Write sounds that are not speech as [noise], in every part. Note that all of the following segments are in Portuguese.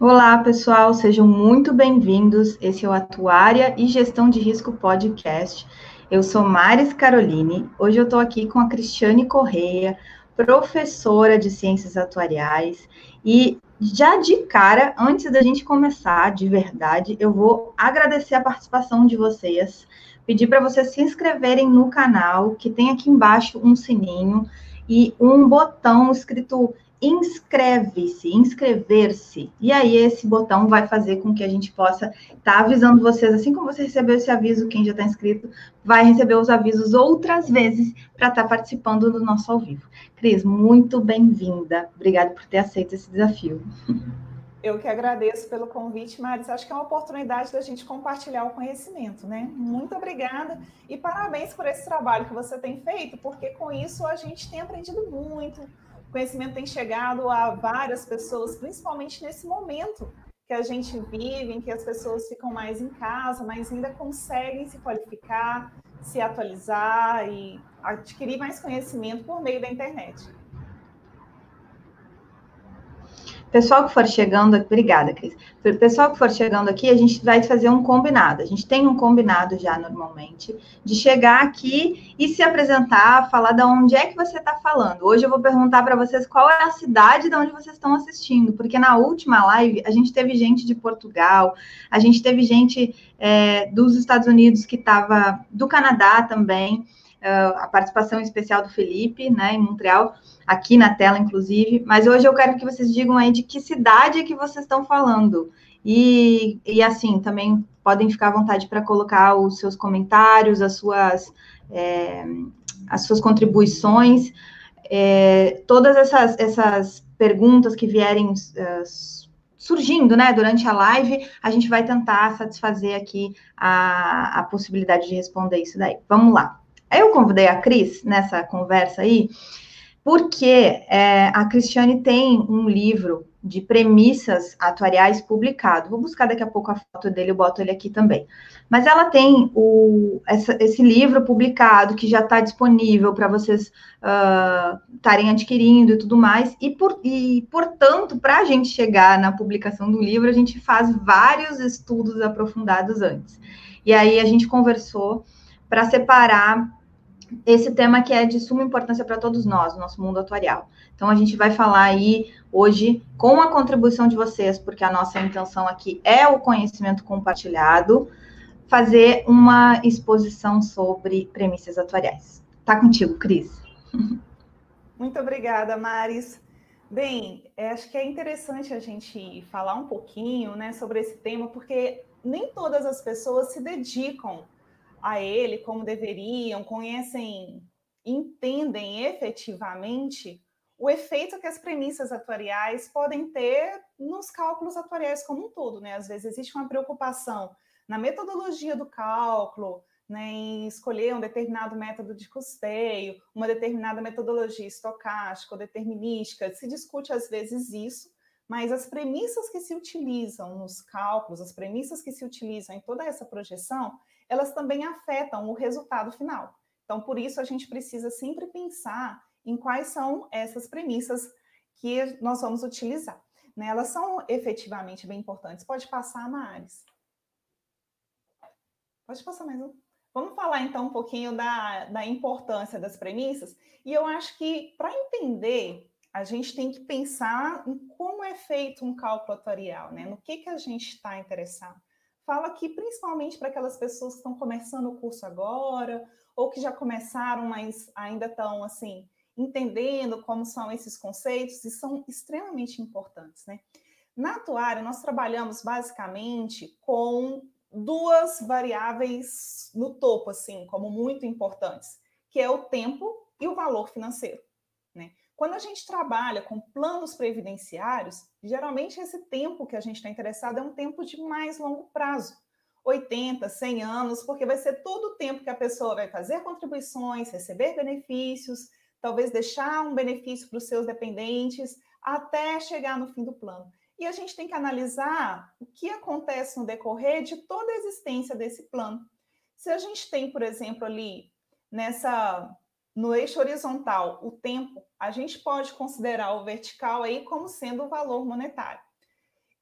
Olá, pessoal, sejam muito bem-vindos. Esse é o Atuária e Gestão de Risco Podcast. Eu sou Maris Caroline. Hoje eu estou aqui com a Cristiane Correia, professora de Ciências Atuariais. E já de cara, antes da gente começar de verdade, eu vou agradecer a participação de vocês, pedir para vocês se inscreverem no canal, que tem aqui embaixo um sininho e um botão escrito inscreve-se, inscrever-se. E aí esse botão vai fazer com que a gente possa estar tá avisando vocês, assim como você recebeu esse aviso, quem já está inscrito, vai receber os avisos outras vezes para estar tá participando do nosso ao vivo. Cris, muito bem-vinda. Obrigada por ter aceito esse desafio. Eu que agradeço pelo convite, Maris. Acho que é uma oportunidade da gente compartilhar o conhecimento, né? Muito obrigada e parabéns por esse trabalho que você tem feito, porque com isso a gente tem aprendido muito, conhecimento tem chegado a várias pessoas, principalmente nesse momento que a gente vive, em que as pessoas ficam mais em casa, mas ainda conseguem se qualificar, se atualizar e adquirir mais conhecimento por meio da internet. Pessoal que for chegando, obrigada, Cris. Pessoal que for chegando aqui, a gente vai fazer um combinado. A gente tem um combinado já normalmente de chegar aqui e se apresentar, falar de onde é que você está falando. Hoje eu vou perguntar para vocês qual é a cidade de onde vocês estão assistindo, porque na última live a gente teve gente de Portugal, a gente teve gente é, dos Estados Unidos que estava do Canadá também. Uh, a participação especial do Felipe, né, em Montreal aqui na tela, inclusive. Mas hoje eu quero que vocês digam aí de que cidade que vocês estão falando. E, e assim, também podem ficar à vontade para colocar os seus comentários, as suas, é, as suas contribuições, é, todas essas, essas perguntas que vierem uh, surgindo, né, durante a live, a gente vai tentar satisfazer aqui a, a possibilidade de responder isso daí. Vamos lá. Eu convidei a Cris nessa conversa aí, porque é, a Cristiane tem um livro de premissas atuariais publicado. Vou buscar daqui a pouco a foto dele, eu boto ele aqui também. Mas ela tem o, essa, esse livro publicado que já está disponível para vocês estarem uh, adquirindo e tudo mais. E, por, e portanto, para a gente chegar na publicação do livro, a gente faz vários estudos aprofundados antes. E aí a gente conversou para separar esse tema que é de suma importância para todos nós, no nosso mundo atuarial. Então, a gente vai falar aí hoje com a contribuição de vocês, porque a nossa intenção aqui é o conhecimento compartilhado, fazer uma exposição sobre premissas atuariais. Tá contigo, Cris. [laughs] Muito obrigada, Maris. Bem, é, acho que é interessante a gente falar um pouquinho né, sobre esse tema, porque nem todas as pessoas se dedicam a ele como deveriam, conhecem, entendem efetivamente o efeito que as premissas atuariais podem ter nos cálculos atuariais como um todo, né? Às vezes existe uma preocupação na metodologia do cálculo, né, em escolher um determinado método de custeio, uma determinada metodologia estocástica ou determinística, se discute às vezes isso, mas as premissas que se utilizam nos cálculos, as premissas que se utilizam em toda essa projeção, elas também afetam o resultado final. Então, por isso, a gente precisa sempre pensar em quais são essas premissas que nós vamos utilizar. Né? Elas são efetivamente bem importantes. Pode passar, Maris. Pode passar mais um. Vamos falar então um pouquinho da, da importância das premissas. E eu acho que para entender, a gente tem que pensar em como é feito um cálculo atorial, né? No que, que a gente está interessado fala que principalmente para aquelas pessoas que estão começando o curso agora, ou que já começaram, mas ainda estão assim, entendendo como são esses conceitos e são extremamente importantes, né? Na atuária, nós trabalhamos basicamente com duas variáveis no topo, assim, como muito importantes, que é o tempo e o valor financeiro. Quando a gente trabalha com planos previdenciários, geralmente esse tempo que a gente está interessado é um tempo de mais longo prazo. 80, 100 anos, porque vai ser todo o tempo que a pessoa vai fazer contribuições, receber benefícios, talvez deixar um benefício para os seus dependentes, até chegar no fim do plano. E a gente tem que analisar o que acontece no decorrer de toda a existência desse plano. Se a gente tem, por exemplo, ali nessa no eixo horizontal, o tempo, a gente pode considerar o vertical aí como sendo o valor monetário.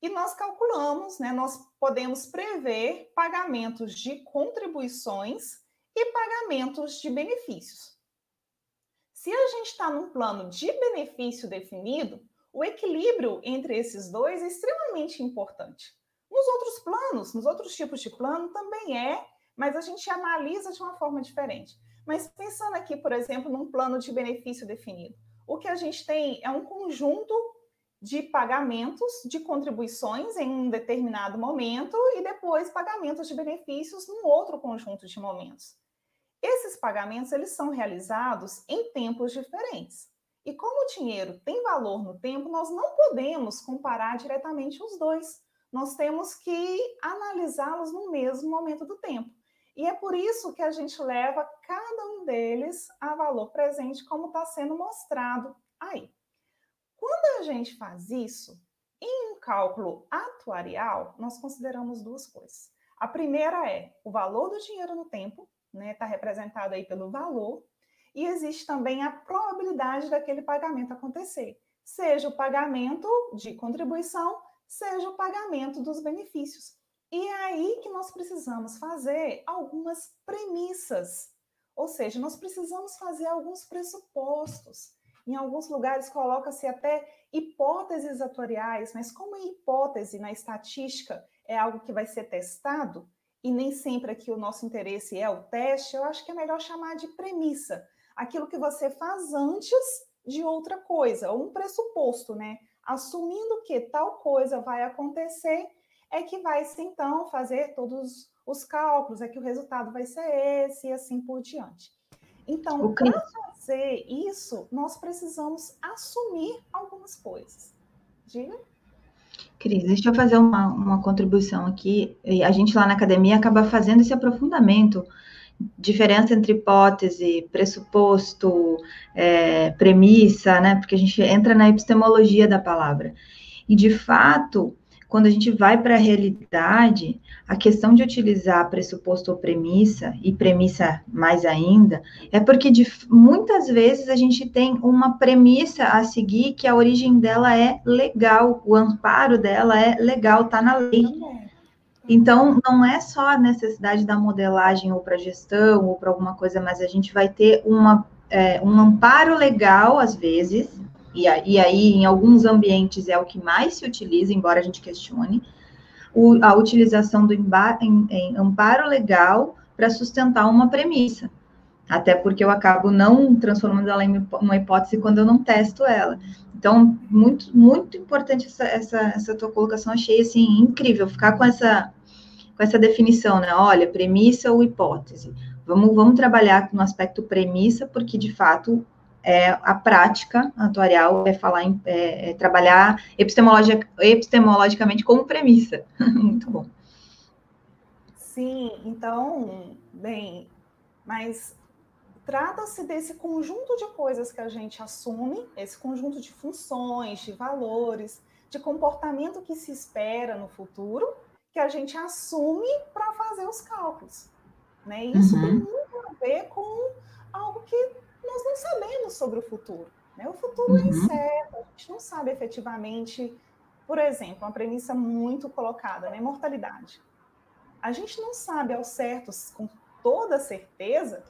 e nós calculamos, né, nós podemos prever pagamentos de contribuições e pagamentos de benefícios. Se a gente está num plano de benefício definido, o equilíbrio entre esses dois é extremamente importante. Nos outros planos, nos outros tipos de plano também é, mas a gente analisa de uma forma diferente. Mas pensando aqui, por exemplo, num plano de benefício definido, o que a gente tem é um conjunto de pagamentos de contribuições em um determinado momento e depois pagamentos de benefícios num outro conjunto de momentos. Esses pagamentos eles são realizados em tempos diferentes. E como o dinheiro tem valor no tempo, nós não podemos comparar diretamente os dois. Nós temos que analisá-los no mesmo momento do tempo. E é por isso que a gente leva cada um deles a valor presente, como está sendo mostrado aí. Quando a gente faz isso, em um cálculo atuarial, nós consideramos duas coisas. A primeira é o valor do dinheiro no tempo, né? Está representado aí pelo valor, e existe também a probabilidade daquele pagamento acontecer, seja o pagamento de contribuição, seja o pagamento dos benefícios. E é aí que nós precisamos fazer algumas premissas, ou seja, nós precisamos fazer alguns pressupostos. Em alguns lugares coloca-se até hipóteses atuariais, mas como hipótese na estatística é algo que vai ser testado, e nem sempre aqui o nosso interesse é o teste, eu acho que é melhor chamar de premissa. Aquilo que você faz antes de outra coisa, ou um pressuposto, né? Assumindo que tal coisa vai acontecer é que vai se então fazer todos os cálculos, é que o resultado vai ser esse e assim por diante. Então, para fazer isso, nós precisamos assumir algumas coisas. Diga. Cris, deixa eu fazer uma, uma contribuição aqui. A gente lá na academia acaba fazendo esse aprofundamento, diferença entre hipótese, pressuposto, é, premissa, né? Porque a gente entra na epistemologia da palavra. E de fato, quando a gente vai para a realidade, a questão de utilizar pressuposto ou premissa, e premissa mais ainda, é porque de, muitas vezes a gente tem uma premissa a seguir que a origem dela é legal, o amparo dela é legal, está na lei. Então, não é só a necessidade da modelagem ou para gestão ou para alguma coisa, mas a gente vai ter uma, é, um amparo legal, às vezes, e, e aí em alguns ambientes é o que mais se utiliza, embora a gente questione, o, a utilização do em, em amparo legal para sustentar uma premissa. Até porque eu acabo não transformando ela em uma hipótese quando eu não testo ela. Então, muito, muito importante essa, essa, essa tua colocação, achei assim, incrível, ficar com essa, com essa definição, né? Olha, premissa ou hipótese. Vamos, vamos trabalhar no aspecto premissa, porque de fato é, a prática atuarial é falar em, é, é trabalhar epistemologic, epistemologicamente como premissa. [laughs] Muito bom. Sim, então, bem, mas trata-se desse conjunto de coisas que a gente assume, esse conjunto de funções, de valores, de comportamento que se espera no futuro, que a gente assume para fazer os cálculos. Né? Isso uhum. tem muito a ver com algo que nós não sabemos sobre o futuro. Né? O futuro é uhum. é incerto, a gente não sabe efetivamente, por exemplo, uma premissa muito colocada, né? Mortalidade. A gente não sabe ao certo, com toda certeza,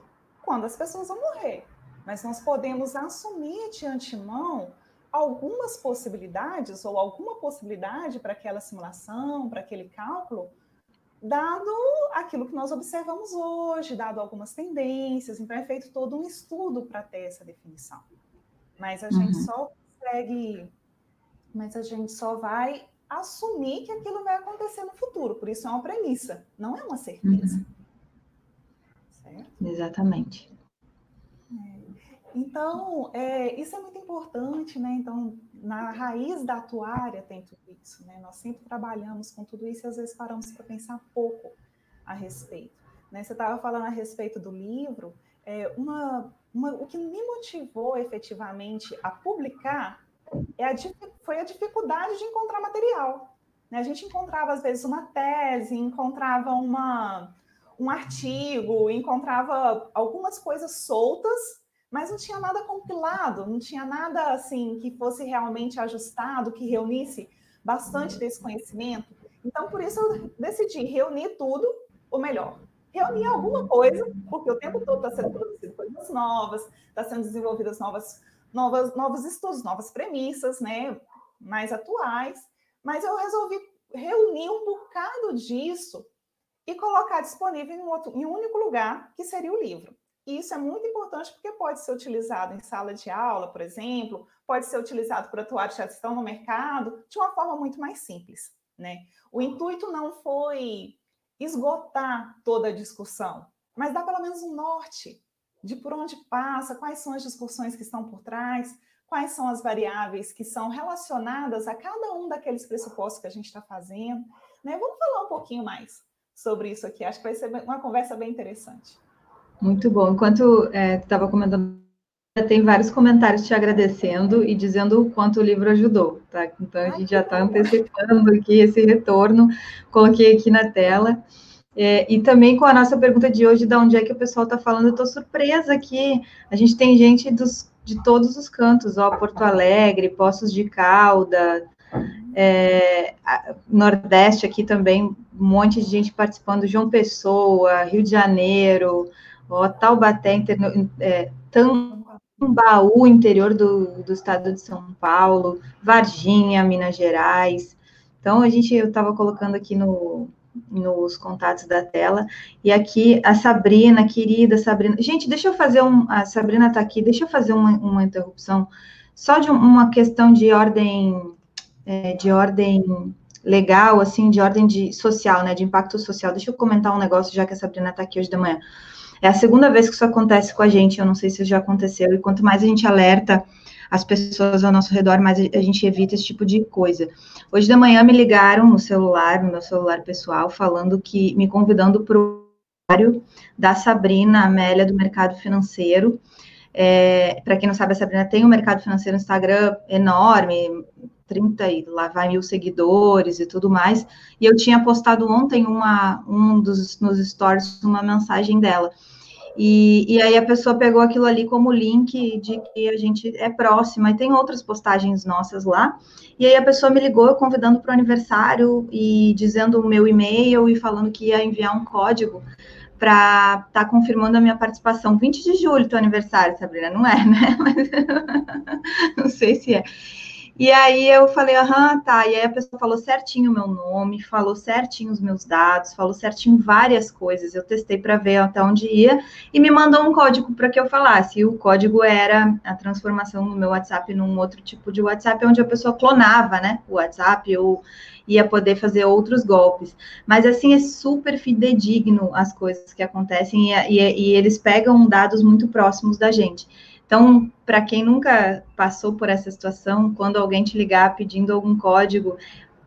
quando as pessoas vão morrer. Mas nós podemos assumir de antemão algumas possibilidades ou alguma possibilidade para aquela simulação, para aquele cálculo, dado aquilo que nós observamos hoje, dado algumas tendências, então é feito todo um estudo para ter essa definição. Mas a uhum. gente só consegue, mas a gente só vai assumir que aquilo vai acontecer no futuro, por isso é uma premissa, não é uma certeza. Uhum. Certo? Exatamente. É. Então, é, isso é muito importante, né? Então, na raiz da atuária tem tudo isso, né? Nós sempre trabalhamos com tudo isso e às vezes paramos para pensar pouco a respeito. Né? Você estava falando a respeito do livro, é, uma, uma, o que me motivou efetivamente a publicar é a, foi a dificuldade de encontrar material. Né? A gente encontrava, às vezes, uma tese, encontrava uma, um artigo, encontrava algumas coisas soltas mas não tinha nada compilado, não tinha nada assim que fosse realmente ajustado, que reunisse bastante desse conhecimento. Então, por isso, eu decidi reunir tudo, ou melhor, reunir alguma coisa, porque o tempo todo está sendo produzido coisas novas, está sendo desenvolvidas novas, novas, novos estudos, novas premissas, né, mais atuais, mas eu resolvi reunir um bocado disso e colocar disponível em um, outro, em um único lugar, que seria o livro. E isso é muito importante porque pode ser utilizado em sala de aula, por exemplo, pode ser utilizado por atuários que já estão no mercado, de uma forma muito mais simples. Né? O intuito não foi esgotar toda a discussão, mas dar pelo menos um norte de por onde passa, quais são as discussões que estão por trás, quais são as variáveis que são relacionadas a cada um daqueles pressupostos que a gente está fazendo. Né? Vamos falar um pouquinho mais sobre isso aqui, acho que vai ser uma conversa bem interessante. Muito bom. Enquanto é, estava comentando, tem vários comentários te agradecendo e dizendo o quanto o livro ajudou, tá? Então a gente já está antecipando aqui esse retorno, coloquei aqui na tela. É, e também com a nossa pergunta de hoje, de onde é que o pessoal está falando, eu estou surpresa aqui. A gente tem gente dos, de todos os cantos, ó, Porto Alegre, Poços de Calda, é, Nordeste aqui também, um monte de gente participando, João Pessoa, Rio de Janeiro, ó, Taubaté, é, Tambaú, interior do, do estado de São Paulo, Varginha, Minas Gerais. Então, a gente, eu estava colocando aqui no, nos contatos da tela. E aqui a Sabrina, querida Sabrina. Gente, deixa eu fazer um. A Sabrina está aqui, deixa eu fazer uma, uma interrupção, só de uma questão de ordem, é, de ordem legal, assim, de ordem de social, né? De impacto social. Deixa eu comentar um negócio, já que a Sabrina está aqui hoje de manhã. É a segunda vez que isso acontece com a gente, eu não sei se já aconteceu, e quanto mais a gente alerta as pessoas ao nosso redor, mais a gente evita esse tipo de coisa. Hoje de manhã me ligaram no celular, no meu celular pessoal, falando que, me convidando para o da Sabrina Amélia do Mercado Financeiro. É, para quem não sabe, a Sabrina tem um mercado financeiro no Instagram enorme, 30 e lá vai mil seguidores e tudo mais. E eu tinha postado ontem uma, um dos nos stories uma mensagem dela. E, e aí a pessoa pegou aquilo ali como link de que a gente é próxima, e tem outras postagens nossas lá. E aí a pessoa me ligou convidando para o aniversário e dizendo o meu e-mail e falando que ia enviar um código para estar tá confirmando a minha participação. 20 de julho, teu aniversário, Sabrina, não é, né? [laughs] Mas, [laughs] não sei se é. E aí eu falei, aham, tá. E aí a pessoa falou certinho o meu nome, falou certinho os meus dados, falou certinho várias coisas. Eu testei para ver até onde ia e me mandou um código para que eu falasse. E o código era a transformação no meu WhatsApp num outro tipo de WhatsApp, onde a pessoa clonava, né? O WhatsApp ou ia poder fazer outros golpes. Mas assim é super fidedigno as coisas que acontecem e, e, e eles pegam dados muito próximos da gente. Então, para quem nunca passou por essa situação, quando alguém te ligar pedindo algum código,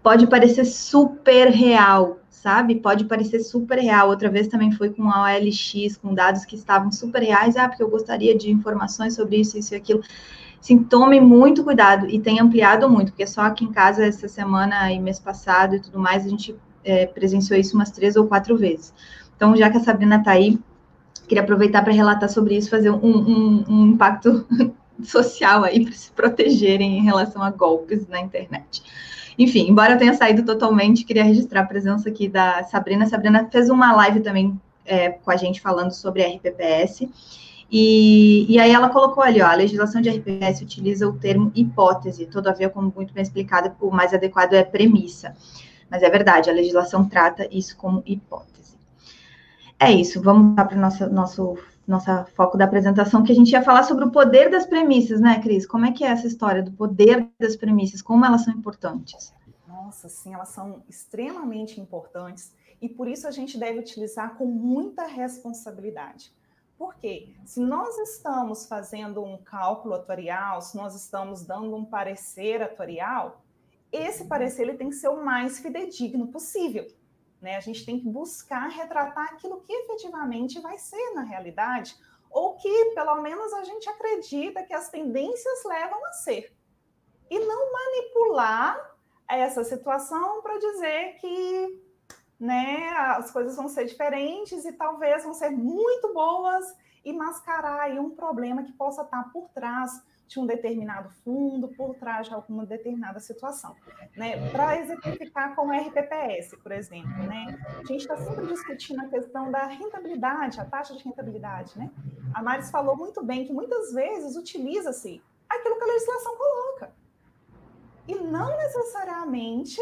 pode parecer super real, sabe? Pode parecer super real. Outra vez também foi com a OLX, com dados que estavam super reais. Ah, porque eu gostaria de informações sobre isso, isso e aquilo. Sim, tome muito cuidado e tem ampliado muito, porque só aqui em casa essa semana e mês passado e tudo mais, a gente é, presenciou isso umas três ou quatro vezes. Então, já que a Sabrina está aí, queria aproveitar para relatar sobre isso, fazer um, um, um impacto [laughs] social aí para se protegerem em relação a golpes na internet. Enfim, embora eu tenha saído totalmente, queria registrar a presença aqui da Sabrina. Sabrina fez uma live também é, com a gente falando sobre RPPS. E, e aí ela colocou ali, ó, a legislação de RPPS utiliza o termo hipótese, todavia, como muito bem explicado, o mais adequado é premissa. Mas é verdade, a legislação trata isso como hipótese. É isso, vamos para o nosso, nosso nossa foco da apresentação, que a gente ia falar sobre o poder das premissas, né, Cris? Como é que é essa história do poder das premissas? Como elas são importantes? Nossa, sim, elas são extremamente importantes e por isso a gente deve utilizar com muita responsabilidade. Por quê? Se nós estamos fazendo um cálculo atuarial, se nós estamos dando um parecer atuarial, esse parecer ele tem que ser o mais fidedigno possível. Né? A gente tem que buscar retratar aquilo que efetivamente vai ser na realidade, ou que pelo menos a gente acredita que as tendências levam a ser. E não manipular essa situação para dizer que né, as coisas vão ser diferentes e talvez vão ser muito boas e mascarar aí um problema que possa estar por trás de um determinado fundo, por trás de alguma determinada situação. Né? Para exemplificar com o RPPS, por exemplo, né? a gente está sempre discutindo a questão da rentabilidade, a taxa de rentabilidade. Né? A Maris falou muito bem que muitas vezes utiliza-se aquilo que a legislação coloca. E não necessariamente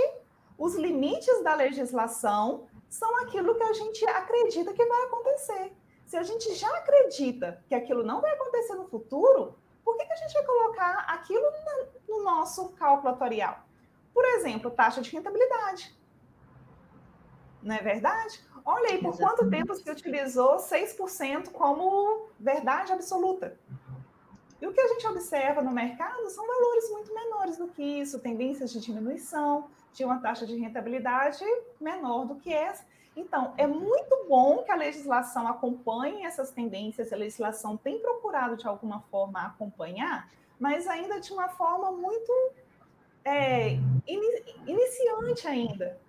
os limites da legislação são aquilo que a gente acredita que vai acontecer. Se a gente já acredita que aquilo não vai acontecer no futuro, por que, que a gente vai colocar aquilo no nosso cálculo atuarial? Por exemplo, taxa de rentabilidade. Não é verdade? Olha aí, por Exatamente. quanto tempo se utilizou 6% como verdade absoluta? E o que a gente observa no mercado são valores muito menores do que isso, tendências de diminuição, de uma taxa de rentabilidade menor do que essa. Então, é muito bom que a legislação acompanhe essas tendências, a legislação tem procurado, de alguma forma, acompanhar, mas ainda de uma forma muito é, iniciante ainda.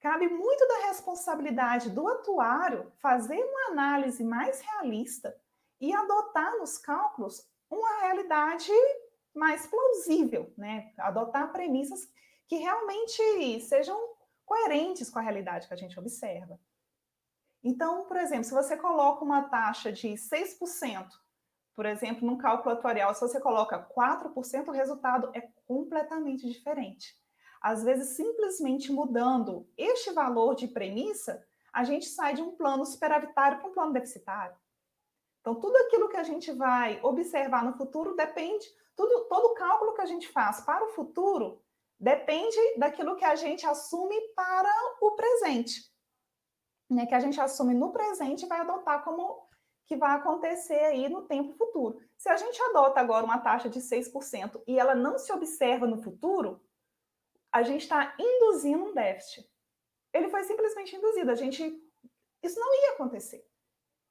Cabe muito da responsabilidade do atuário fazer uma análise mais realista e adotar nos cálculos uma realidade mais plausível, né? Adotar premissas que realmente sejam coerentes com a realidade que a gente observa. Então, por exemplo, se você coloca uma taxa de 6%, por exemplo, num cálculo atuarial, se você coloca 4%, o resultado é completamente diferente. Às vezes, simplesmente mudando este valor de premissa, a gente sai de um plano superavitário para um plano deficitário. Então, tudo aquilo que a gente vai observar no futuro depende, tudo, todo cálculo que a gente faz para o futuro depende daquilo que a gente assume para o presente. Né? Que a gente assume no presente e vai adotar como que vai acontecer aí no tempo futuro. Se a gente adota agora uma taxa de 6% e ela não se observa no futuro, a gente está induzindo um déficit. Ele foi simplesmente induzido. A gente. Isso não ia acontecer.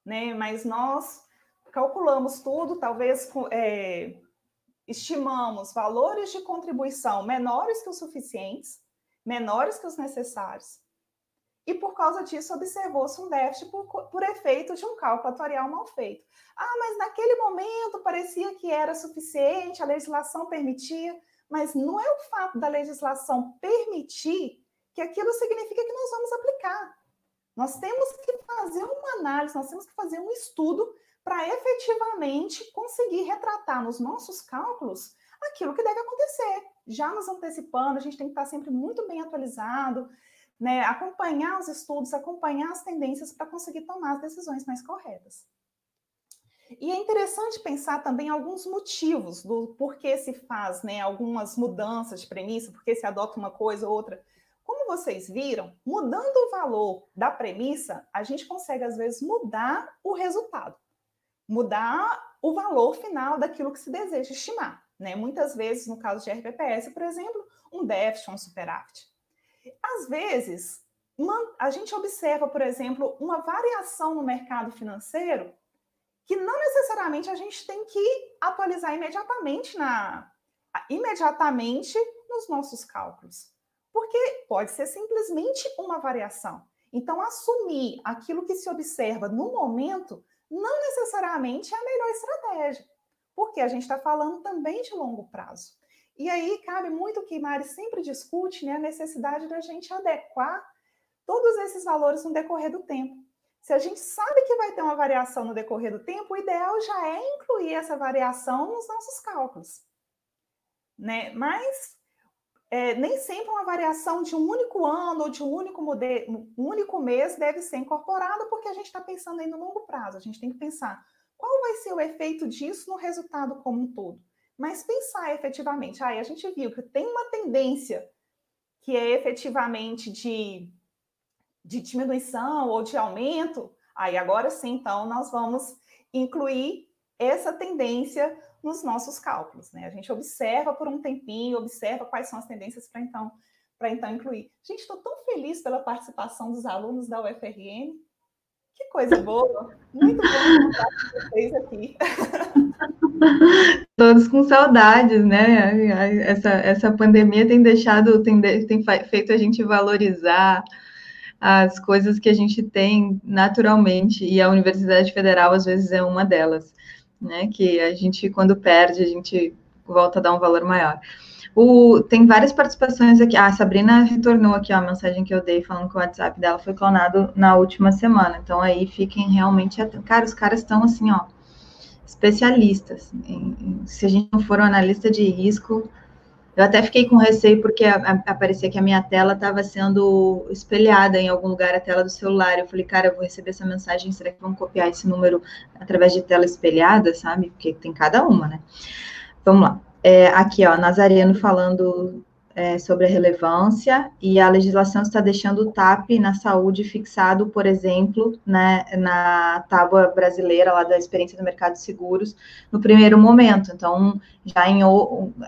Né? Mas nós calculamos tudo, talvez é, estimamos valores de contribuição menores que os suficientes, menores que os necessários, e por causa disso observou-se um déficit por, por, efeito de um cálculo atuarial mal feito. Ah, mas naquele momento parecia que era suficiente, a legislação permitia, mas não é o fato da legislação permitir que aquilo significa que nós vamos aplicar. Nós temos que fazer uma análise, nós temos que fazer um estudo para efetivamente conseguir retratar nos nossos cálculos aquilo que deve acontecer. Já nos antecipando, a gente tem que estar sempre muito bem atualizado, né? acompanhar os estudos, acompanhar as tendências para conseguir tomar as decisões mais corretas. E é interessante pensar também alguns motivos do porquê se faz né, algumas mudanças de premissa, porque se adota uma coisa ou outra. Como vocês viram, mudando o valor da premissa, a gente consegue, às vezes, mudar o resultado mudar o valor final daquilo que se deseja estimar. Né? Muitas vezes, no caso de RPPS, por exemplo, um déficit um superávit. Às vezes, a gente observa, por exemplo, uma variação no mercado financeiro que não necessariamente a gente tem que atualizar imediatamente na imediatamente nos nossos cálculos. Porque pode ser simplesmente uma variação. Então, assumir aquilo que se observa no momento não necessariamente é a melhor estratégia, porque a gente está falando também de longo prazo. E aí cabe muito o que Mari sempre discute, né, a necessidade da gente adequar todos esses valores no decorrer do tempo. Se a gente sabe que vai ter uma variação no decorrer do tempo, o ideal já é incluir essa variação nos nossos cálculos. Né? Mas é, nem sempre uma variação de um único ano ou de um único, modelo, um único mês deve ser incorporada, porque a gente está pensando aí no longo prazo. A gente tem que pensar qual vai ser o efeito disso no resultado como um todo. Mas pensar efetivamente, aí a gente viu que tem uma tendência que é efetivamente de, de diminuição ou de aumento, aí agora sim, então, nós vamos incluir essa tendência nos nossos cálculos. Né? A gente observa por um tempinho, observa quais são as tendências para então, para então incluir. Gente, estou tão feliz pela participação dos alunos da UFRN. Que coisa boa! Muito bom contar com vocês aqui. [laughs] Todos com saudades, né? Essa, essa pandemia tem deixado, tem, tem feito a gente valorizar as coisas que a gente tem naturalmente, e a Universidade Federal, às vezes, é uma delas né? Que a gente, quando perde, a gente volta a dar um valor maior. O, tem várias participações aqui. Ah, a Sabrina retornou aqui ó, a mensagem que eu dei falando que o WhatsApp dela foi clonado na última semana. Então aí fiquem realmente atentos. Cara, os caras estão assim, ó, especialistas. Em, em, se a gente não for um analista de risco, eu até fiquei com receio porque aparecia que a minha tela estava sendo espelhada em algum lugar, a tela do celular. Eu falei, cara, eu vou receber essa mensagem, será que vão copiar esse número através de tela espelhada, sabe? Porque tem cada uma, né? Vamos lá. É, aqui, ó, Nazareno falando é, sobre a relevância e a legislação está deixando o TAP na saúde fixado, por exemplo, né, na tábua brasileira lá da experiência do mercado de seguros no primeiro momento. Então, já em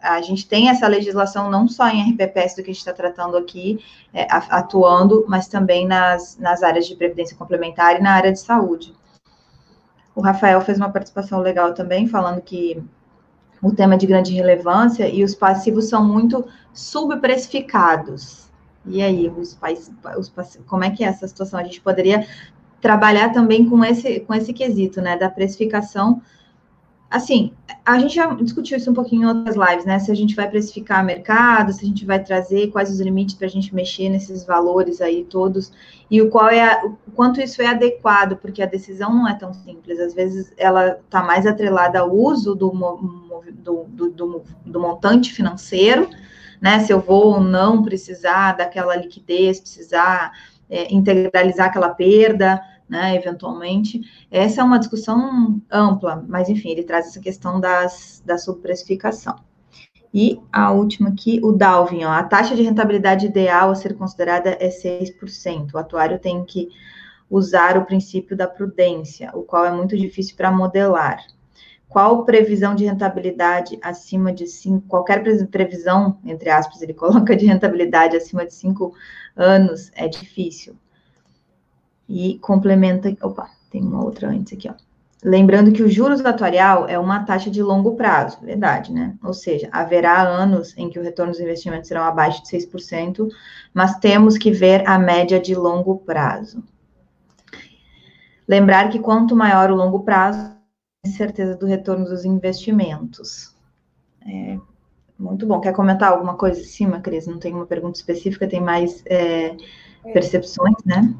a gente tem essa legislação não só em RPPS do que a gente está tratando aqui, é, atuando, mas também nas, nas áreas de previdência complementar e na área de saúde. O Rafael fez uma participação legal também, falando que o tema de grande relevância e os passivos são muito subprecificados. E aí, os, os passivos, como é que é essa situação? A gente poderia trabalhar também com esse, com esse quesito, né, da precificação assim, a gente já discutiu isso um pouquinho em outras lives, né? Se a gente vai precificar mercado, se a gente vai trazer quais os limites para a gente mexer nesses valores aí todos e o qual é o quanto isso é adequado, porque a decisão não é tão simples. Às vezes ela está mais atrelada ao uso do, do, do, do, do montante financeiro, né? Se eu vou ou não precisar daquela liquidez, precisar é, integralizar aquela perda né, eventualmente. Essa é uma discussão ampla, mas enfim, ele traz essa questão das, da subprecificação. E a última aqui, o Dalvin, ó, a taxa de rentabilidade ideal a ser considerada é 6%. O atuário tem que usar o princípio da prudência, o qual é muito difícil para modelar. Qual previsão de rentabilidade acima de 5, qualquer previsão, entre aspas, ele coloca de rentabilidade acima de 5 anos é difícil e complementa. Opa, tem uma outra antes aqui, ó. Lembrando que o juros atuarial é uma taxa de longo prazo, verdade, né? Ou seja, haverá anos em que o retorno dos investimentos serão abaixo de 6%, mas temos que ver a média de longo prazo. Lembrar que quanto maior o longo prazo, certeza do retorno dos investimentos. É, muito bom. Quer comentar alguma coisa em cima, Cris? Não tem uma pergunta específica, tem mais é, é. percepções, né?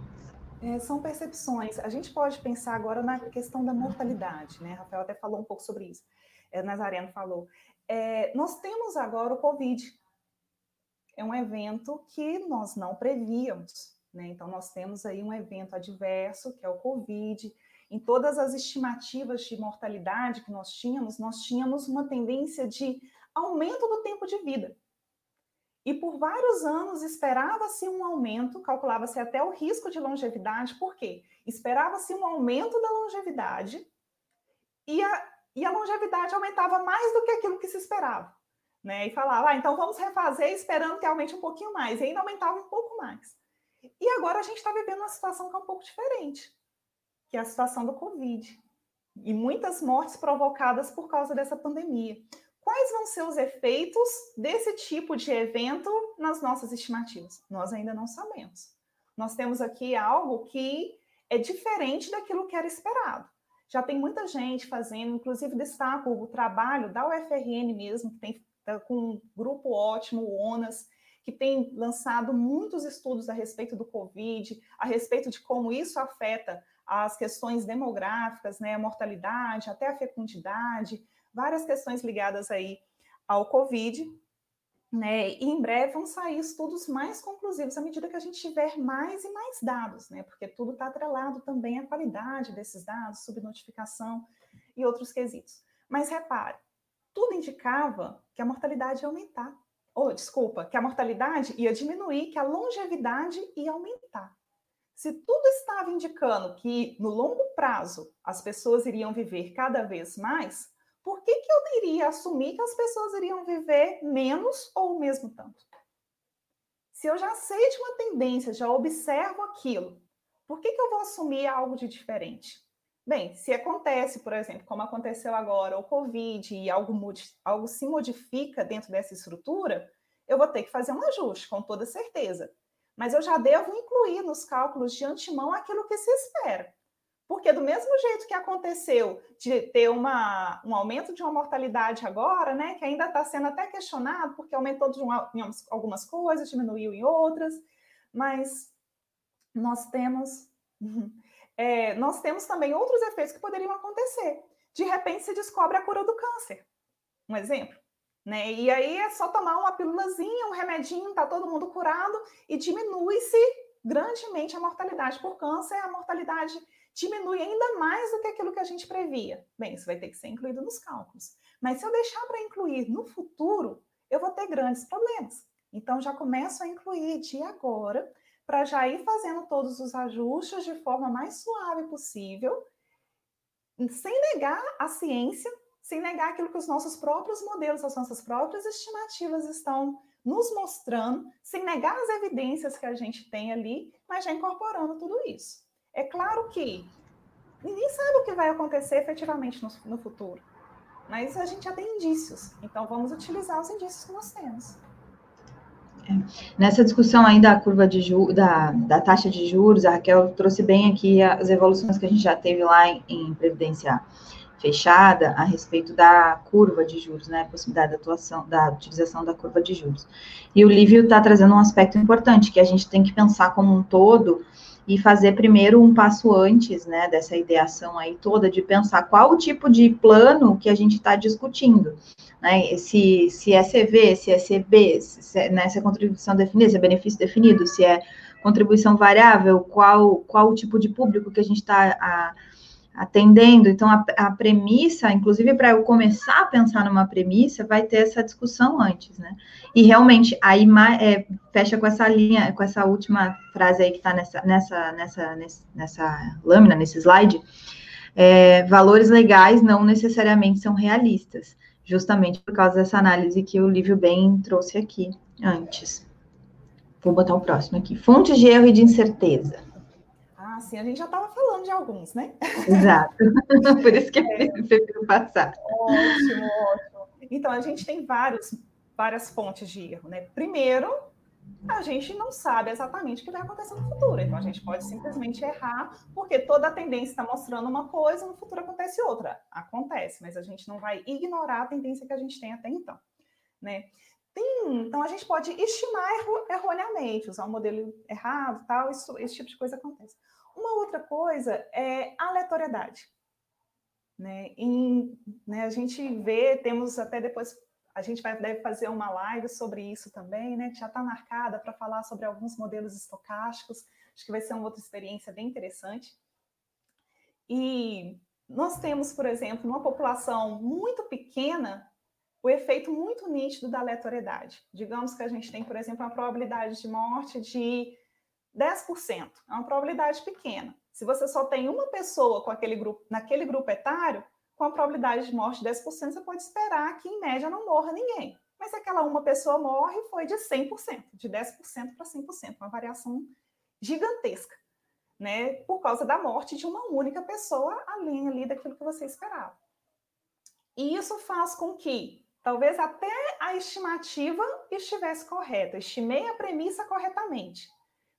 É, são percepções. A gente pode pensar agora na questão da mortalidade, né? Rafael até falou um pouco sobre isso. É, Nazareno falou. É, nós temos agora o Covid. É um evento que nós não prevíamos, né? Então, nós temos aí um evento adverso, que é o Covid. Em todas as estimativas de mortalidade que nós tínhamos, nós tínhamos uma tendência de aumento do tempo de vida. E por vários anos esperava-se um aumento, calculava-se até o risco de longevidade, por quê? Esperava-se um aumento da longevidade e a, e a longevidade aumentava mais do que aquilo que se esperava. Né? E falava, ah, então vamos refazer esperando que aumente um pouquinho mais, e ainda aumentava um pouco mais. E agora a gente está vivendo uma situação que é um pouco diferente, que é a situação do Covid. E muitas mortes provocadas por causa dessa pandemia. Quais vão ser os efeitos desse tipo de evento nas nossas estimativas? Nós ainda não sabemos. Nós temos aqui algo que é diferente daquilo que era esperado. Já tem muita gente fazendo, inclusive destaco o trabalho da UFRN mesmo, que tem tá com um grupo ótimo, o ONAS, que tem lançado muitos estudos a respeito do Covid, a respeito de como isso afeta as questões demográficas, né, a mortalidade, até a fecundidade, várias questões ligadas aí ao Covid, né? E em breve vão sair estudos mais conclusivos à medida que a gente tiver mais e mais dados, né? Porque tudo está atrelado também à qualidade desses dados, subnotificação e outros quesitos. Mas repare, tudo indicava que a mortalidade ia aumentar. Ou, desculpa, que a mortalidade ia diminuir, que a longevidade ia aumentar. Se tudo estava indicando que no longo prazo as pessoas iriam viver cada vez mais, por que, que eu iria assumir que as pessoas iriam viver menos ou o mesmo tanto? Se eu já sei de uma tendência, já observo aquilo, por que, que eu vou assumir algo de diferente? Bem, se acontece, por exemplo, como aconteceu agora, o Covid, e algo, algo se modifica dentro dessa estrutura, eu vou ter que fazer um ajuste, com toda certeza. Mas eu já devo incluir nos cálculos de antemão aquilo que se espera. Porque do mesmo jeito que aconteceu de ter uma, um aumento de uma mortalidade agora, né, que ainda está sendo até questionado, porque aumentou de em algumas coisas, diminuiu em outras, mas nós temos, [laughs] é, nós temos também outros efeitos que poderiam acontecer. De repente se descobre a cura do câncer, um exemplo. Né? E aí é só tomar uma pílulazinha, um remedinho, está todo mundo curado e diminui-se grandemente a mortalidade por câncer, a mortalidade diminui ainda mais do que aquilo que a gente previa. Bem, isso vai ter que ser incluído nos cálculos. Mas se eu deixar para incluir no futuro, eu vou ter grandes problemas. Então, já começo a incluir de agora, para já ir fazendo todos os ajustes de forma mais suave possível, sem negar a ciência, sem negar aquilo que os nossos próprios modelos, as nossas próprias estimativas estão nos mostrando, sem negar as evidências que a gente tem ali, mas já incorporando tudo isso. É claro que ninguém sabe o que vai acontecer efetivamente no, no futuro, mas a gente já tem indícios, então vamos utilizar os indícios que nós temos. É. Nessa discussão aí da curva de juros, da, da taxa de juros, a Raquel trouxe bem aqui as evoluções que a gente já teve lá em, em Previdência fechada a respeito da curva de juros, né, a possibilidade da atuação, da utilização da curva de juros. E o Lívio está trazendo um aspecto importante, que a gente tem que pensar como um todo e fazer primeiro um passo antes, né, dessa ideação aí toda, de pensar qual o tipo de plano que a gente está discutindo, né, se, se é CV, se é CB, se, é, né, se é contribuição definida, se é benefício definido, se é contribuição variável, qual, qual o tipo de público que a gente está atendendo. Então, a, a premissa, inclusive para eu começar a pensar numa premissa, vai ter essa discussão antes, né? E realmente, aí é, fecha com essa linha, com essa última frase aí que está nessa, nessa, nessa, nessa lâmina, nesse slide. É, valores legais não necessariamente são realistas, justamente por causa dessa análise que o Lívio bem trouxe aqui antes. Vou botar o próximo aqui. Fontes de erro e de incerteza assim, a gente já estava falando de alguns, né? Exato. [laughs] Por isso que é. eu prefiro passar. Ótimo, ótimo. Então, a gente tem vários, várias fontes de erro, né? Primeiro, a gente não sabe exatamente o que vai acontecer no futuro. Então, a gente pode simplesmente errar, porque toda a tendência está mostrando uma coisa, no futuro acontece outra. Acontece, mas a gente não vai ignorar a tendência que a gente tem até então. Né? Tem, então, a gente pode estimar erroneamente, usar um modelo errado, tal, isso, esse tipo de coisa acontece. Uma outra coisa é aleatoriedade. Né? Em, né, a gente vê, temos até depois, a gente vai, deve fazer uma live sobre isso também, né, que já está marcada para falar sobre alguns modelos estocásticos. Acho que vai ser uma outra experiência bem interessante. E nós temos, por exemplo, numa população muito pequena, o efeito muito nítido da aleatoriedade. Digamos que a gente tem, por exemplo, uma probabilidade de morte de 10%. É uma probabilidade pequena. Se você só tem uma pessoa com aquele grupo, naquele grupo etário, com a probabilidade de morte de 10%, você pode esperar que, em média, não morra ninguém. Mas aquela uma pessoa morre, foi de 100%, de 10% para 100%, uma variação gigantesca, né? Por causa da morte de uma única pessoa, além ali daquilo que você esperava. E isso faz com que, talvez até a estimativa estivesse correta, estimei a premissa corretamente,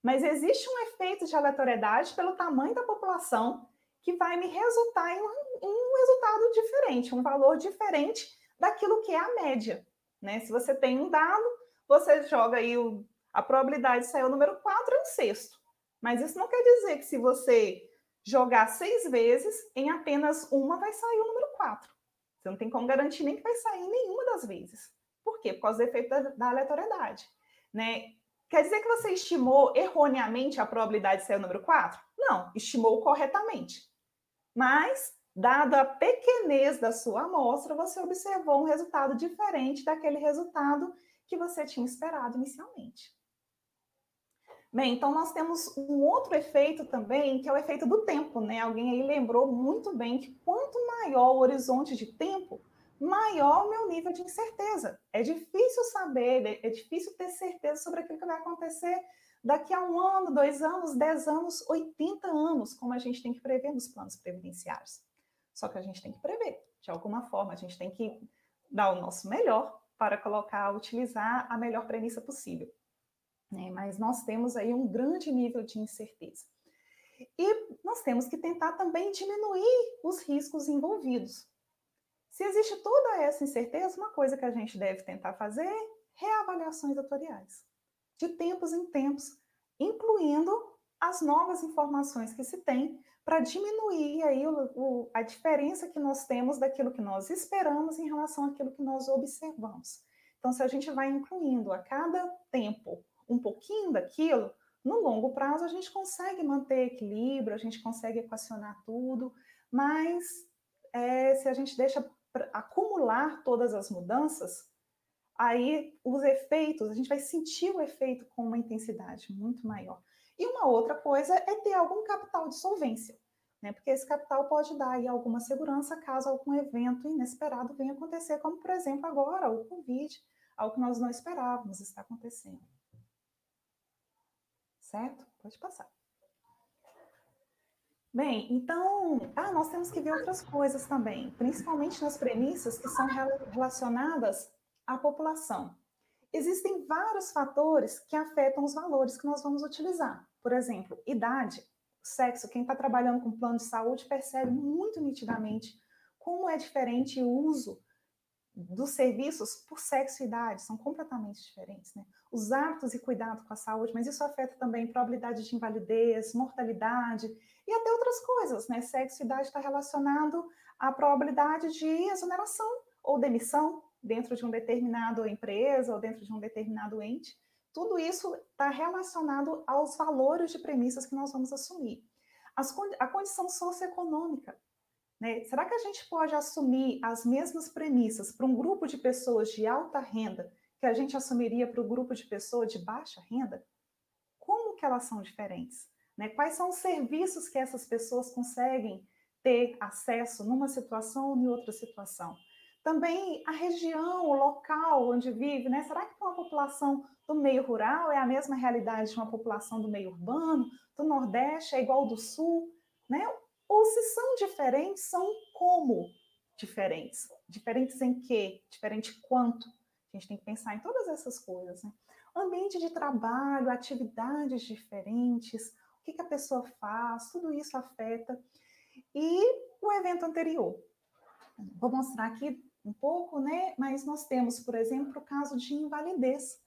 mas existe um efeito de aleatoriedade pelo tamanho da população que vai me resultar em um, resultado diferente, um valor diferente daquilo que é a média. Né? Se você tem um dado, você joga aí o, a probabilidade de sair o número 4 é um sexto. Mas isso não quer dizer que se você jogar seis vezes, em apenas uma vai sair o número 4. Você não tem como garantir nem que vai sair nenhuma das vezes. Por quê? Por causa do efeito da, da aleatoriedade. Né? Quer dizer que você estimou erroneamente a probabilidade de ser o número 4? Não, estimou corretamente. Mas, dada a pequenez da sua amostra, você observou um resultado diferente daquele resultado que você tinha esperado inicialmente. Bem, então nós temos um outro efeito também, que é o efeito do tempo, né? Alguém aí lembrou muito bem que quanto maior o horizonte de tempo, maior o meu nível de incerteza. É difícil saber, é difícil ter certeza sobre aquilo que vai acontecer daqui a um ano, dois anos, dez anos, 80 anos, como a gente tem que prever nos planos previdenciários. Só que a gente tem que prever, de alguma forma, a gente tem que dar o nosso melhor para colocar, utilizar a melhor premissa possível. Né? Mas nós temos aí um grande nível de incerteza. E nós temos que tentar também diminuir os riscos envolvidos. Se existe toda essa incerteza, uma coisa que a gente deve tentar fazer é reavaliações atuariais, de tempos em tempos, incluindo as novas informações que se tem para diminuir aí o, o, a diferença que nós temos daquilo que nós esperamos em relação àquilo que nós observamos. Então, se a gente vai incluindo a cada tempo um pouquinho daquilo, no longo prazo a gente consegue manter equilíbrio, a gente consegue equacionar tudo, mas é, se a gente deixa acumular todas as mudanças, aí os efeitos, a gente vai sentir o efeito com uma intensidade muito maior. E uma outra coisa é ter algum capital de solvência, né? Porque esse capital pode dar aí alguma segurança caso algum evento inesperado venha acontecer, como por exemplo agora o Covid, algo que nós não esperávamos está acontecendo. Certo? Pode passar. Bem, então, ah, nós temos que ver outras coisas também, principalmente nas premissas que são relacionadas à população. Existem vários fatores que afetam os valores que nós vamos utilizar. Por exemplo, idade, sexo. Quem está trabalhando com plano de saúde percebe muito nitidamente como é diferente o uso dos serviços por sexo e idade, são completamente diferentes. Né? Os hábitos e cuidado com a saúde, mas isso afeta também probabilidade de invalidez, mortalidade e até outras coisas. Né? Sexo e idade está relacionado à probabilidade de exoneração ou demissão dentro de um determinado empresa ou dentro de um determinado ente. Tudo isso está relacionado aos valores de premissas que nós vamos assumir. As, a condição socioeconômica. Né? Será que a gente pode assumir as mesmas premissas para um grupo de pessoas de alta renda que a gente assumiria para o grupo de pessoas de baixa renda? Como que elas são diferentes? Né? Quais são os serviços que essas pessoas conseguem ter acesso numa situação ou em outra situação? Também a região, o local onde vive, né? Será que uma população do meio rural é a mesma realidade de uma população do meio urbano? Do Nordeste é igual ao do Sul, né? Ou se são diferentes, são como diferentes? Diferentes em quê? Diferente quanto? A gente tem que pensar em todas essas coisas, né? Ambiente de trabalho, atividades diferentes, o que, que a pessoa faz, tudo isso afeta. E o evento anterior. Vou mostrar aqui um pouco, né? Mas nós temos, por exemplo, o caso de invalidez,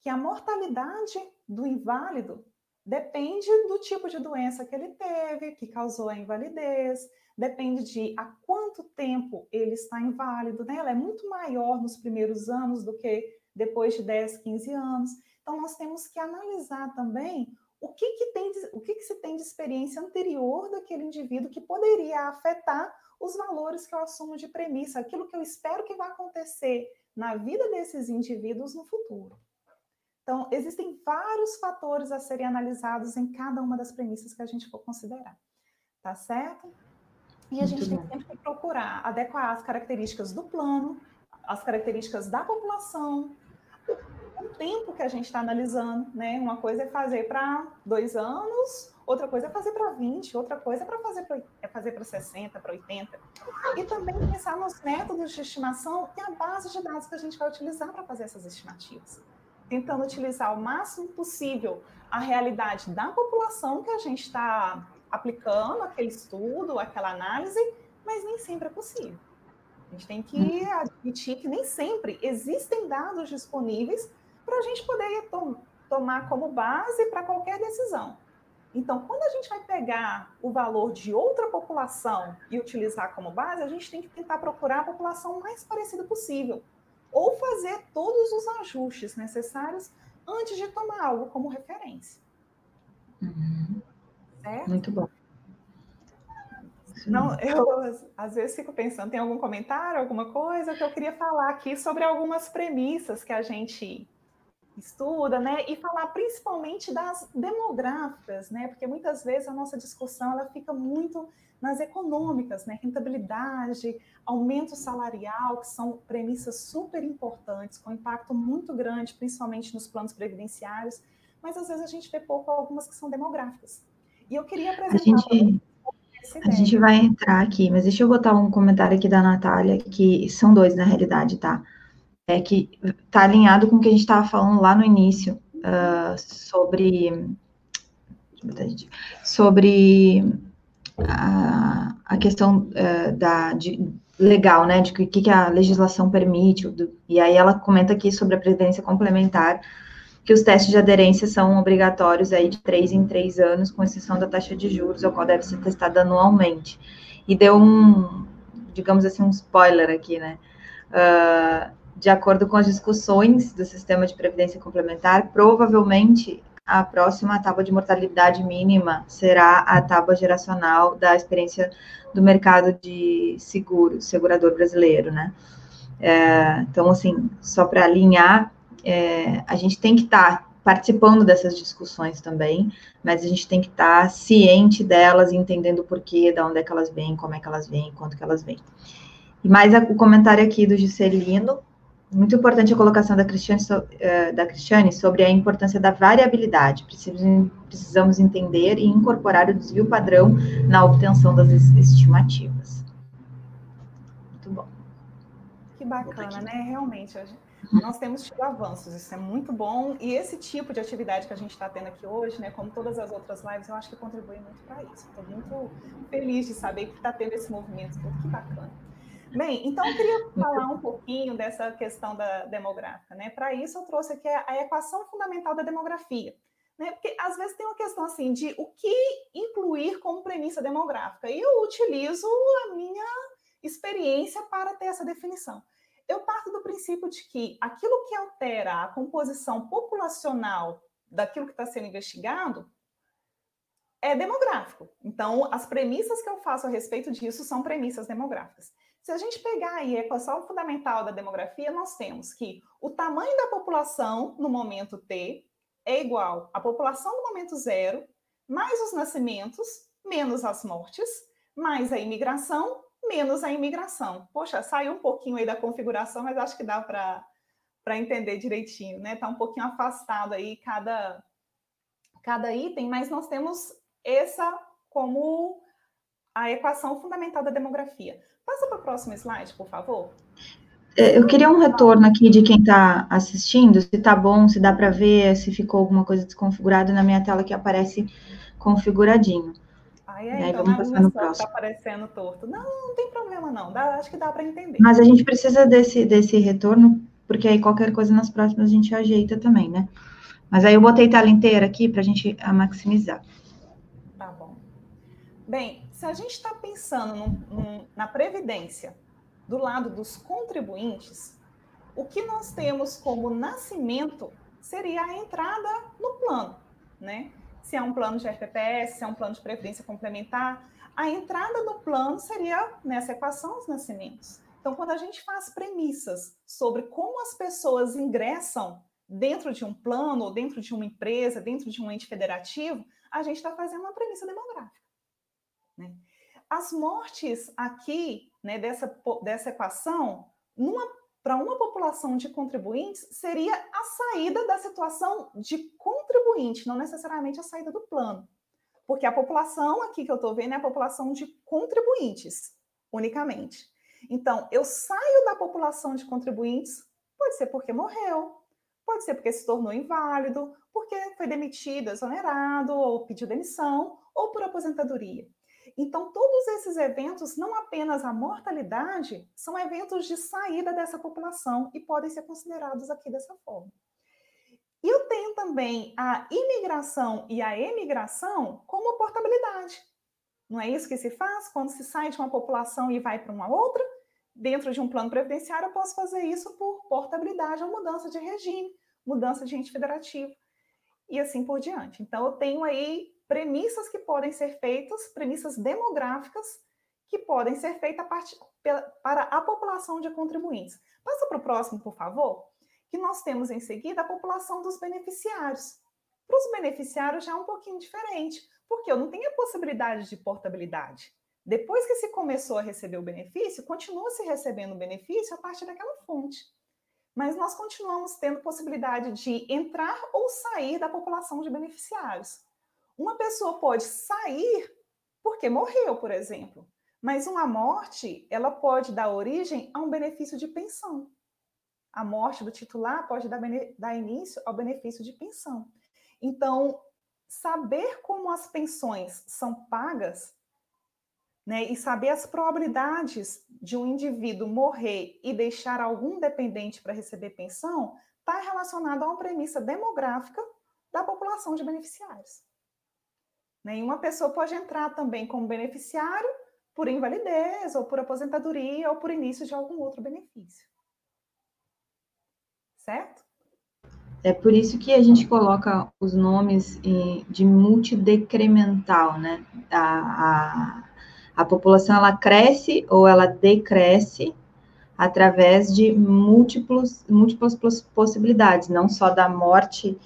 que a mortalidade do inválido depende do tipo de doença que ele teve, que causou a invalidez, depende de há quanto tempo ele está inválido, né? Ela é muito maior nos primeiros anos do que depois de 10, 15 anos. Então, nós temos que analisar também o que, que, tem, o que, que se tem de experiência anterior daquele indivíduo que poderia afetar os valores que eu assumo de premissa, aquilo que eu espero que vai acontecer na vida desses indivíduos no futuro. Então, existem vários fatores a serem analisados em cada uma das premissas que a gente for considerar. Tá certo? E a Muito gente tem sempre que procurar adequar as características do plano, as características da população, o tempo que a gente está analisando, né? Uma coisa é fazer para dois anos, outra coisa é fazer para 20, outra coisa é para fazer para é fazer para 60, para 80. E também pensar nos métodos de estimação e a base de dados que a gente vai utilizar para fazer essas estimativas. Tentando utilizar o máximo possível a realidade da população que a gente está aplicando aquele estudo, aquela análise, mas nem sempre é possível. A gente tem que uhum. admitir que nem sempre existem dados disponíveis para a gente poder to tomar como base para qualquer decisão. Então, quando a gente vai pegar o valor de outra população e utilizar como base, a gente tem que tentar procurar a população mais parecida possível, ou fazer todos os ajustes necessários antes de tomar algo como referência. Uhum. Muito bom. Não, eu às vezes fico pensando, tem algum comentário, alguma coisa que eu queria falar aqui sobre algumas premissas que a gente estuda, né? E falar principalmente das demográficas, né? Porque muitas vezes a nossa discussão ela fica muito nas econômicas, né? Rentabilidade, aumento salarial, que são premissas super importantes, com impacto muito grande, principalmente nos planos previdenciários, mas às vezes a gente vê pouco algumas que são demográficas. E eu queria apresentar. A gente, a gente vai entrar aqui, mas deixa eu botar um comentário aqui da Natália, que são dois na realidade, tá? é, que está alinhado com o que a gente estava falando lá no início, uh, sobre sobre a, a questão uh, da, de, legal, né, de que, que a legislação permite, do, e aí ela comenta aqui sobre a previdência complementar, que os testes de aderência são obrigatórios aí de três em três anos, com exceção da taxa de juros, ao qual deve ser testada anualmente. E deu um, digamos assim, um spoiler aqui, né? Uh, de acordo com as discussões do sistema de previdência complementar, provavelmente a próxima tábua de mortalidade mínima será a tábua geracional da experiência do mercado de seguros, segurador brasileiro, né? É, então, assim, só para alinhar, é, a gente tem que estar tá participando dessas discussões também, mas a gente tem que estar tá ciente delas, entendendo o porquê, de onde é que elas vêm, como é que elas vêm, quanto que elas vêm. E mais o comentário aqui do Juscelino, muito importante a colocação da Cristiane, eh, da Cristiane sobre a importância da variabilidade. Precisamos, precisamos entender e incorporar o desvio padrão na obtenção das estimativas. Muito bom. Que bacana, né? Realmente, nós temos tido avanços, isso é muito bom. E esse tipo de atividade que a gente está tendo aqui hoje, né, como todas as outras lives, eu acho que contribui muito para isso. Estou muito feliz de saber que está tendo esse movimento, que bacana. Bem, então eu queria falar um pouquinho dessa questão da demográfica, né? Para isso eu trouxe aqui a equação fundamental da demografia, né? Porque às vezes tem uma questão assim de o que incluir como premissa demográfica. E eu utilizo a minha experiência para ter essa definição. Eu parto do princípio de que aquilo que altera a composição populacional daquilo que está sendo investigado é demográfico. Então, as premissas que eu faço a respeito disso são premissas demográficas. Se a gente pegar aí a equação fundamental da demografia, nós temos que o tamanho da população no momento T é igual à população no momento zero, mais os nascimentos, menos as mortes, mais a imigração, menos a imigração. Poxa, saiu um pouquinho aí da configuração, mas acho que dá para entender direitinho, né? Está um pouquinho afastado aí cada, cada item, mas nós temos essa como a equação fundamental da demografia. Passa para o próximo slide, por favor. É, eu queria um retorno aqui de quem está assistindo, se está bom, se dá para ver, se ficou alguma coisa desconfigurada na minha tela que aparece configuradinho. Ah, é, né? então vamos passar no próximo. Está aparecendo torto. Não, não tem problema não, dá, acho que dá para entender. Mas a gente precisa desse, desse retorno, porque aí qualquer coisa nas próximas a gente ajeita também, né? Mas aí eu botei tela inteira aqui para a gente maximizar. Tá bom. Bem, se a gente está pensando na previdência do lado dos contribuintes, o que nós temos como nascimento seria a entrada no plano, né? Se é um plano de RPPS, se é um plano de previdência complementar, a entrada no plano seria nessa equação os nascimentos. Então, quando a gente faz premissas sobre como as pessoas ingressam dentro de um plano, ou dentro de uma empresa, dentro de um ente federativo, a gente está fazendo uma premissa demográfica. Né? As mortes aqui, né, dessa, dessa equação, para uma população de contribuintes, seria a saída da situação de contribuinte, não necessariamente a saída do plano. Porque a população aqui que eu estou vendo é a população de contribuintes, unicamente. Então, eu saio da população de contribuintes, pode ser porque morreu, pode ser porque se tornou inválido, porque foi demitido, exonerado, ou pediu demissão, ou por aposentadoria. Então, todos esses eventos, não apenas a mortalidade, são eventos de saída dessa população e podem ser considerados aqui dessa forma. E eu tenho também a imigração e a emigração como portabilidade. Não é isso que se faz? Quando se sai de uma população e vai para uma outra, dentro de um plano previdenciário, eu posso fazer isso por portabilidade ou mudança de regime, mudança de ente federativo e assim por diante. Então, eu tenho aí premissas que podem ser feitas, premissas demográficas que podem ser feitas para a população de contribuintes. Passa para o próximo, por favor, que nós temos em seguida a população dos beneficiários. Para os beneficiários já é um pouquinho diferente, porque eu não tenho a possibilidade de portabilidade. Depois que se começou a receber o benefício, continua se recebendo o benefício a partir daquela fonte. Mas nós continuamos tendo possibilidade de entrar ou sair da população de beneficiários. Uma pessoa pode sair porque morreu, por exemplo, mas uma morte, ela pode dar origem a um benefício de pensão. A morte do titular pode dar, dar início ao benefício de pensão. Então, saber como as pensões são pagas, né, e saber as probabilidades de um indivíduo morrer e deixar algum dependente para receber pensão, está relacionado a uma premissa demográfica da população de beneficiários. Né? E uma pessoa pode entrar também como beneficiário por invalidez, ou por aposentadoria, ou por início de algum outro benefício. Certo? É por isso que a gente coloca os nomes de multidecremental, né? A, a, a população ela cresce ou ela decresce através de múltiplos, múltiplas possibilidades, não só da morte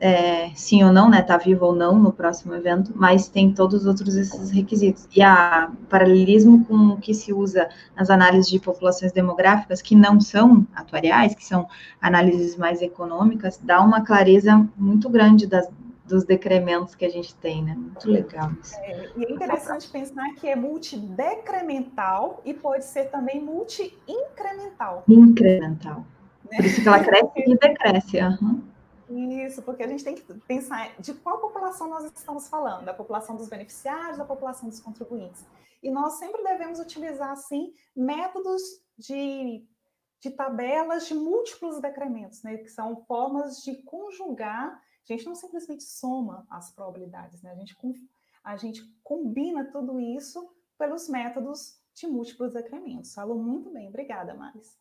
é, sim ou não, né, tá vivo ou não no próximo evento, mas tem todos os outros esses requisitos. E a paralelismo com o que se usa nas análises de populações demográficas, que não são atuariais, que são análises mais econômicas, dá uma clareza muito grande das, dos decrementos que a gente tem, né? Muito legal isso. É, e é interessante pensar que é multidecremental e pode ser também multi-incremental. Incremental. Né? Por isso que ela cresce [laughs] e decresce. Uhum. Isso, porque a gente tem que pensar de qual população nós estamos falando, da população dos beneficiários, da população dos contribuintes. E nós sempre devemos utilizar, assim, métodos de, de tabelas de múltiplos decrementos, né? que são formas de conjugar, a gente não simplesmente soma as probabilidades, né? a, gente, a gente combina tudo isso pelos métodos de múltiplos decrementos. Falou muito bem, obrigada, Maris.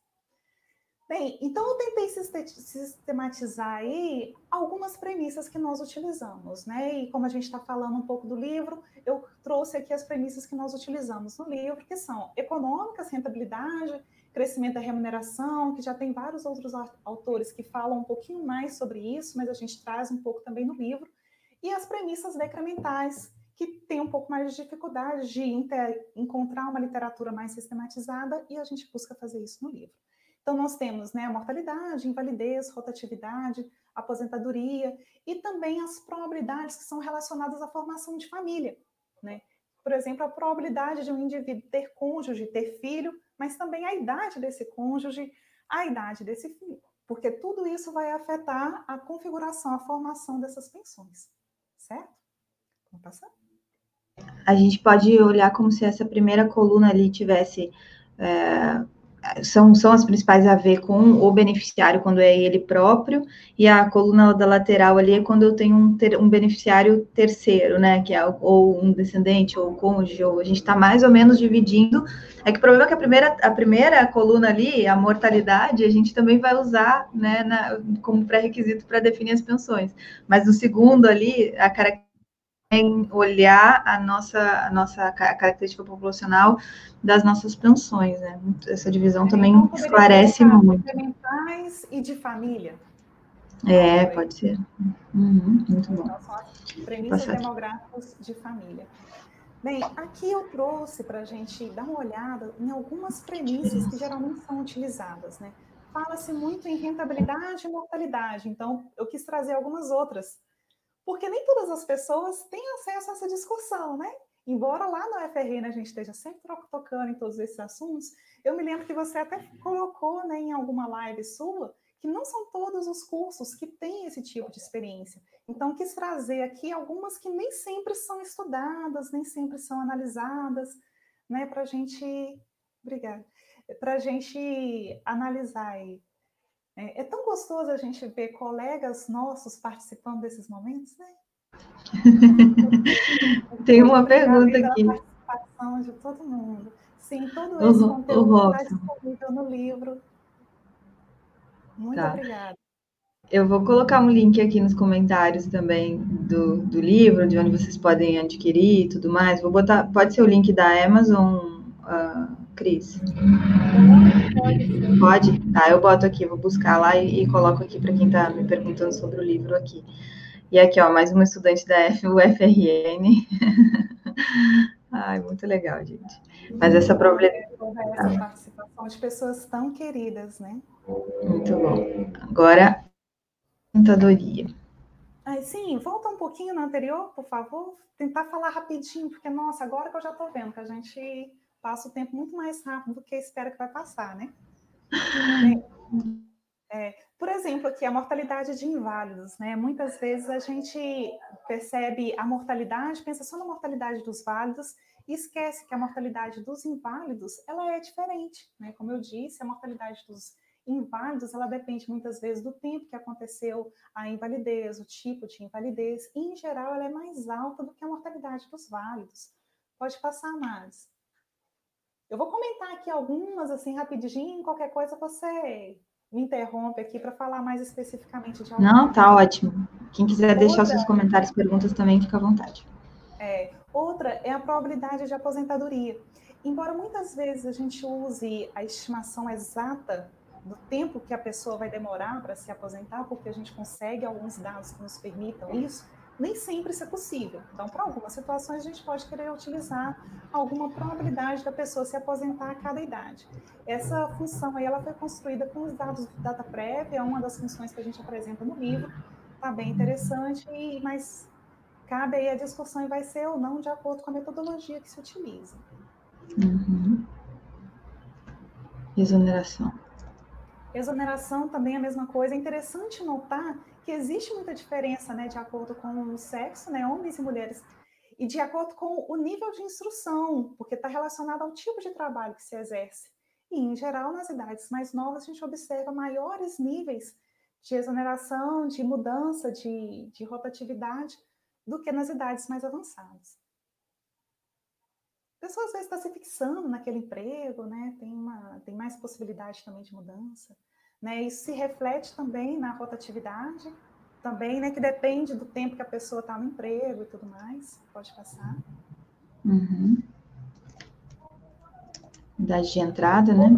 Bem, então eu tentei sistematizar aí algumas premissas que nós utilizamos, né? E como a gente está falando um pouco do livro, eu trouxe aqui as premissas que nós utilizamos no livro, que são econômicas, rentabilidade, crescimento da remuneração, que já tem vários outros autores que falam um pouquinho mais sobre isso, mas a gente traz um pouco também no livro, e as premissas decrementais, que tem um pouco mais de dificuldade de encontrar uma literatura mais sistematizada, e a gente busca fazer isso no livro. Então, nós temos né, a mortalidade, invalidez, rotatividade, aposentadoria e também as probabilidades que são relacionadas à formação de família. Né? Por exemplo, a probabilidade de um indivíduo ter cônjuge, ter filho, mas também a idade desse cônjuge, a idade desse filho, porque tudo isso vai afetar a configuração, a formação dessas pensões, certo? Vamos passar? A gente pode olhar como se essa primeira coluna ali tivesse é são, são as principais a ver com o beneficiário quando é ele próprio, e a coluna da lateral ali é quando eu tenho um, ter, um beneficiário terceiro, né, que é ou um descendente, ou cônjuge, ou a gente está mais ou menos dividindo. É que o problema é que a primeira, a primeira coluna ali, a mortalidade, a gente também vai usar, né, na, como pré-requisito para definir as pensões. Mas no segundo ali, a característica olhar a nossa, a nossa característica populacional das nossas pensões, né? Essa divisão é, também esclarece muito. Complementais e de família. É, pode ser. Uhum, muito bom. Então, premissas demográficas de família. Bem, aqui eu trouxe para a gente dar uma olhada em algumas premissas que geralmente são utilizadas, né? Fala-se muito em rentabilidade e mortalidade, então eu quis trazer algumas outras porque nem todas as pessoas têm acesso a essa discussão, né? Embora lá no FRN a gente esteja sempre tocando em todos esses assuntos, eu me lembro que você até colocou né, em alguma live sua que não são todos os cursos que têm esse tipo de experiência. Então, quis trazer aqui algumas que nem sempre são estudadas, nem sempre são analisadas, né, para a gente. Obrigada. Para a gente analisar aí é, é, tão gostoso a gente ver colegas nossos participando desses momentos, né? [laughs] Tem uma pergunta aqui. A participação de todo mundo. Sim, todo esse conteúdo está disponível no livro. Muito tá. obrigada. Eu vou colocar um link aqui nos comentários também do, do livro, de onde vocês podem adquirir e tudo mais. Vou botar, pode ser o link da Amazon, uh, Cris? Pode? Tá, eu boto aqui, vou buscar lá e, e coloco aqui para quem está me perguntando sobre o livro aqui. E aqui, ó, mais uma estudante da UFRN. [laughs] Ai, muito legal, gente. Mas essa problema. Essa participação de pessoas tão queridas, né? Muito bom. Agora, contadoria. Ai, sim, volta um pouquinho no anterior, por favor. Tentar falar rapidinho, porque, nossa, agora que eu já estou vendo que a gente passa o tempo muito mais rápido do que espera que vai passar, né? É, Por exemplo, aqui a mortalidade de inválidos, né? Muitas vezes a gente percebe a mortalidade, pensa só na mortalidade dos válidos e esquece que a mortalidade dos inválidos ela é diferente, né? Como eu disse, a mortalidade dos inválidos ela depende muitas vezes do tempo que aconteceu a invalidez, o tipo de invalidez, e em geral ela é mais alta do que a mortalidade dos válidos. Pode passar mais. Eu vou comentar aqui algumas assim rapidinho, qualquer coisa você me interrompe aqui para falar mais especificamente de algo. Não, tá ótimo. Quem quiser outra, deixar seus comentários, perguntas também, fica à vontade. É, outra é a probabilidade de aposentadoria. Embora muitas vezes a gente use a estimação exata do tempo que a pessoa vai demorar para se aposentar, porque a gente consegue alguns dados que nos permitam isso, nem sempre isso é possível. Então, para algumas situações, a gente pode querer utilizar alguma probabilidade da pessoa se aposentar a cada idade. Essa função aí, ela foi construída com os dados do DataPrev, é uma das funções que a gente apresenta no livro, está bem interessante, mas cabe aí a discussão e vai ser ou não de acordo com a metodologia que se utiliza. Uhum. Exoneração. Exoneração também é a mesma coisa. É interessante notar que existe muita diferença, né, de acordo com o sexo, né, homens e mulheres, e de acordo com o nível de instrução, porque está relacionado ao tipo de trabalho que se exerce. E, em geral, nas idades mais novas, a gente observa maiores níveis de exoneração, de mudança, de, de rotatividade, do que nas idades mais avançadas. A pessoa às vezes está se fixando naquele emprego, né? tem, uma, tem mais possibilidade também de mudança. Né? Isso se reflete também na rotatividade, também, né, que depende do tempo que a pessoa está no emprego e tudo mais. Pode passar. Uhum. Idade de entrada, né?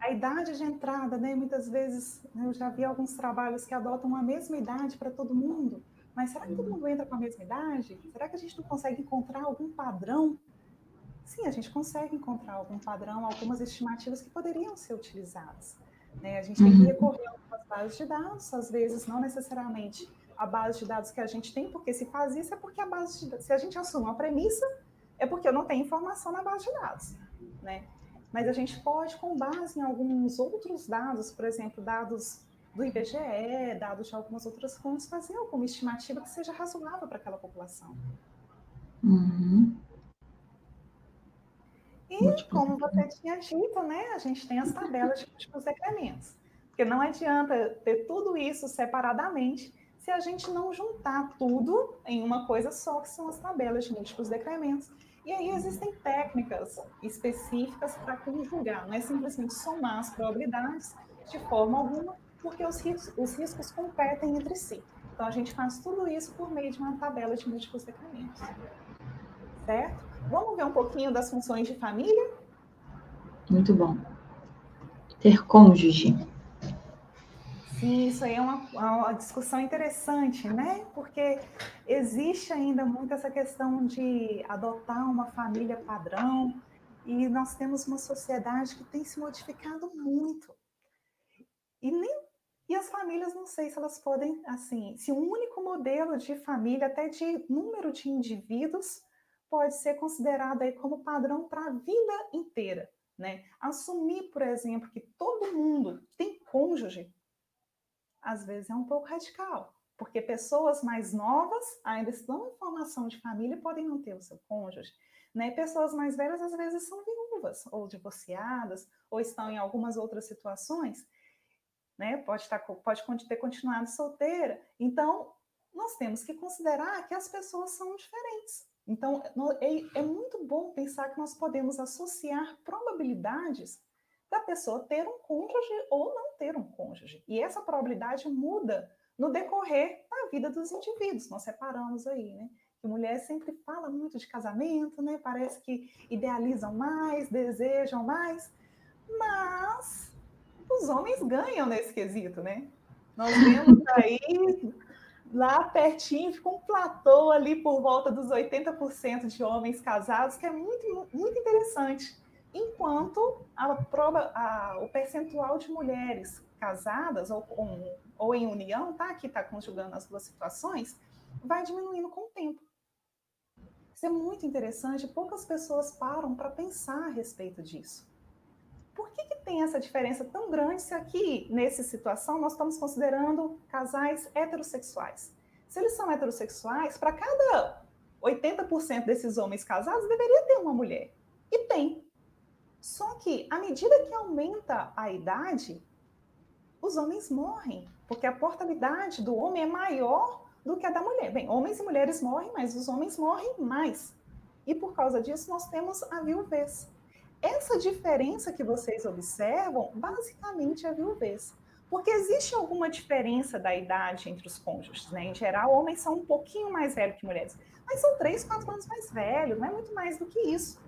A idade de entrada, né? Muitas vezes né, eu já vi alguns trabalhos que adotam a mesma idade para todo mundo. Mas será que todo mundo entra com a mesma idade? Será que a gente não consegue encontrar algum padrão? Sim, a gente consegue encontrar algum padrão, algumas estimativas que poderiam ser utilizadas. Né? A gente tem que uhum. recorrer a algumas bases de dados, às vezes não necessariamente a base de dados que a gente tem, porque se faz isso é porque a base de dados, se a gente assume uma premissa, é porque eu não tenho informação na base de dados, né? Mas a gente pode, com base em alguns outros dados, por exemplo, dados do IBGE, dados de algumas outras fontes, fazer alguma estimativa que seja razoável para aquela população. Uhum. E, como você tinha dito, né, a gente tem as tabelas de múltiplos decrementos. Porque não adianta ter tudo isso separadamente se a gente não juntar tudo em uma coisa só, que são as tabelas de múltiplos decrementos. E aí existem técnicas específicas para conjugar, não é simplesmente somar as probabilidades de forma alguma, porque os riscos, os riscos competem entre si. Então a gente faz tudo isso por meio de uma tabela de múltiplos decrementos. Certo? Vamos ver um pouquinho das funções de família? Muito bom. Ter cônjuge. Sim, isso aí é uma, uma, discussão interessante, né? Porque existe ainda muito essa questão de adotar uma família padrão, e nós temos uma sociedade que tem se modificado muito. E, nem, e as famílias, não sei se elas podem, assim, se um único modelo de família, até de número de indivíduos, pode ser considerado aí como padrão para a vida inteira. Né? Assumir, por exemplo, que todo mundo tem cônjuge, às vezes é um pouco radical, porque pessoas mais novas ainda estão em formação de família e podem não ter o seu cônjuge. Né? Pessoas mais velhas, às vezes, são viúvas, ou divorciadas, ou estão em algumas outras situações, né? pode, estar, pode ter continuado solteira. Então, nós temos que considerar que as pessoas são diferentes. Então, é, é muito bom pensar que nós podemos associar probabilidades da pessoa ter um cônjuge ou não ter um cônjuge. E essa probabilidade muda no decorrer da vida dos indivíduos. Nós separamos aí, né? Que mulher sempre fala muito de casamento, né? Parece que idealizam mais, desejam mais, mas os homens ganham nesse quesito, né? Nós vemos aí lá pertinho, fica um platô ali por volta dos 80% de homens casados, que é muito, muito interessante. Enquanto a prova, a, o percentual de mulheres casadas ou, ou, ou em união, tá? Que está conjugando as duas situações, vai diminuindo com o tempo. Isso é muito interessante, poucas pessoas param para pensar a respeito disso. Por que, que tem essa diferença tão grande se aqui, nessa situação, nós estamos considerando casais heterossexuais? Se eles são heterossexuais, para cada 80% desses homens casados, deveria ter uma mulher. E tem. Só que, à medida que aumenta a idade, os homens morrem, porque a portabilidade do homem é maior do que a da mulher. Bem, homens e mulheres morrem, mas os homens morrem mais. E por causa disso, nós temos a viuvez. Essa diferença que vocês observam, basicamente é viuvez. Porque existe alguma diferença da idade entre os cônjuges, né? Em geral, homens são um pouquinho mais velhos que mulheres, mas são três, quatro anos mais velhos, não é muito mais do que isso.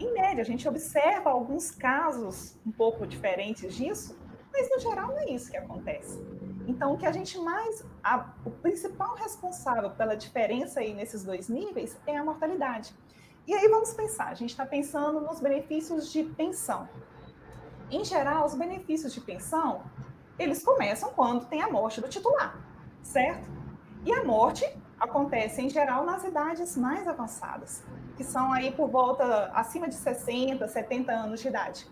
Em média, a gente observa alguns casos um pouco diferentes disso, mas no geral não é isso que acontece. Então, o que a gente mais. A, o principal responsável pela diferença aí nesses dois níveis é a mortalidade. E aí vamos pensar, a gente está pensando nos benefícios de pensão. Em geral, os benefícios de pensão, eles começam quando tem a morte do titular, certo? E a morte acontece, em geral, nas idades mais avançadas, que são aí por volta acima de 60, 70 anos de idade.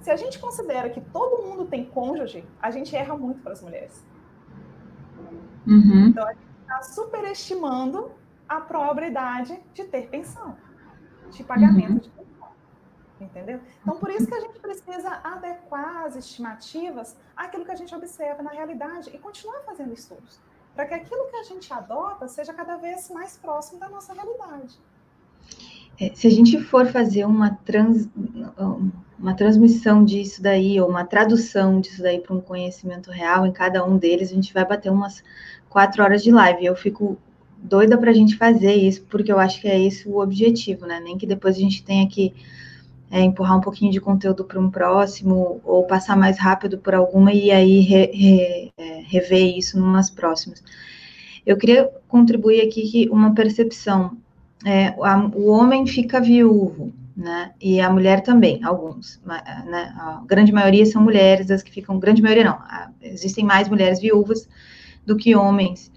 Se a gente considera que todo mundo tem cônjuge, a gente erra muito para as mulheres. Uhum. Então, a gente está superestimando a probabilidade de ter pensão, de pagamento uhum. de entendeu? Então, por isso que a gente precisa adequar as estimativas àquilo que a gente observa na realidade e continuar fazendo estudos, para que aquilo que a gente adota seja cada vez mais próximo da nossa realidade. É, se a gente for fazer uma, trans, uma transmissão disso daí, ou uma tradução disso daí para um conhecimento real em cada um deles, a gente vai bater umas quatro horas de live. Eu fico doida para a gente fazer isso, porque eu acho que é esse o objetivo, né? Nem que depois a gente tenha que é, empurrar um pouquinho de conteúdo para um próximo, ou passar mais rápido por alguma e aí re, re, é, rever isso numas próximas. Eu queria contribuir aqui que uma percepção. É, a, o homem fica viúvo, né? E a mulher também, alguns. Né? A grande maioria são mulheres, as que ficam. Grande maioria não. Existem mais mulheres viúvas do que homens.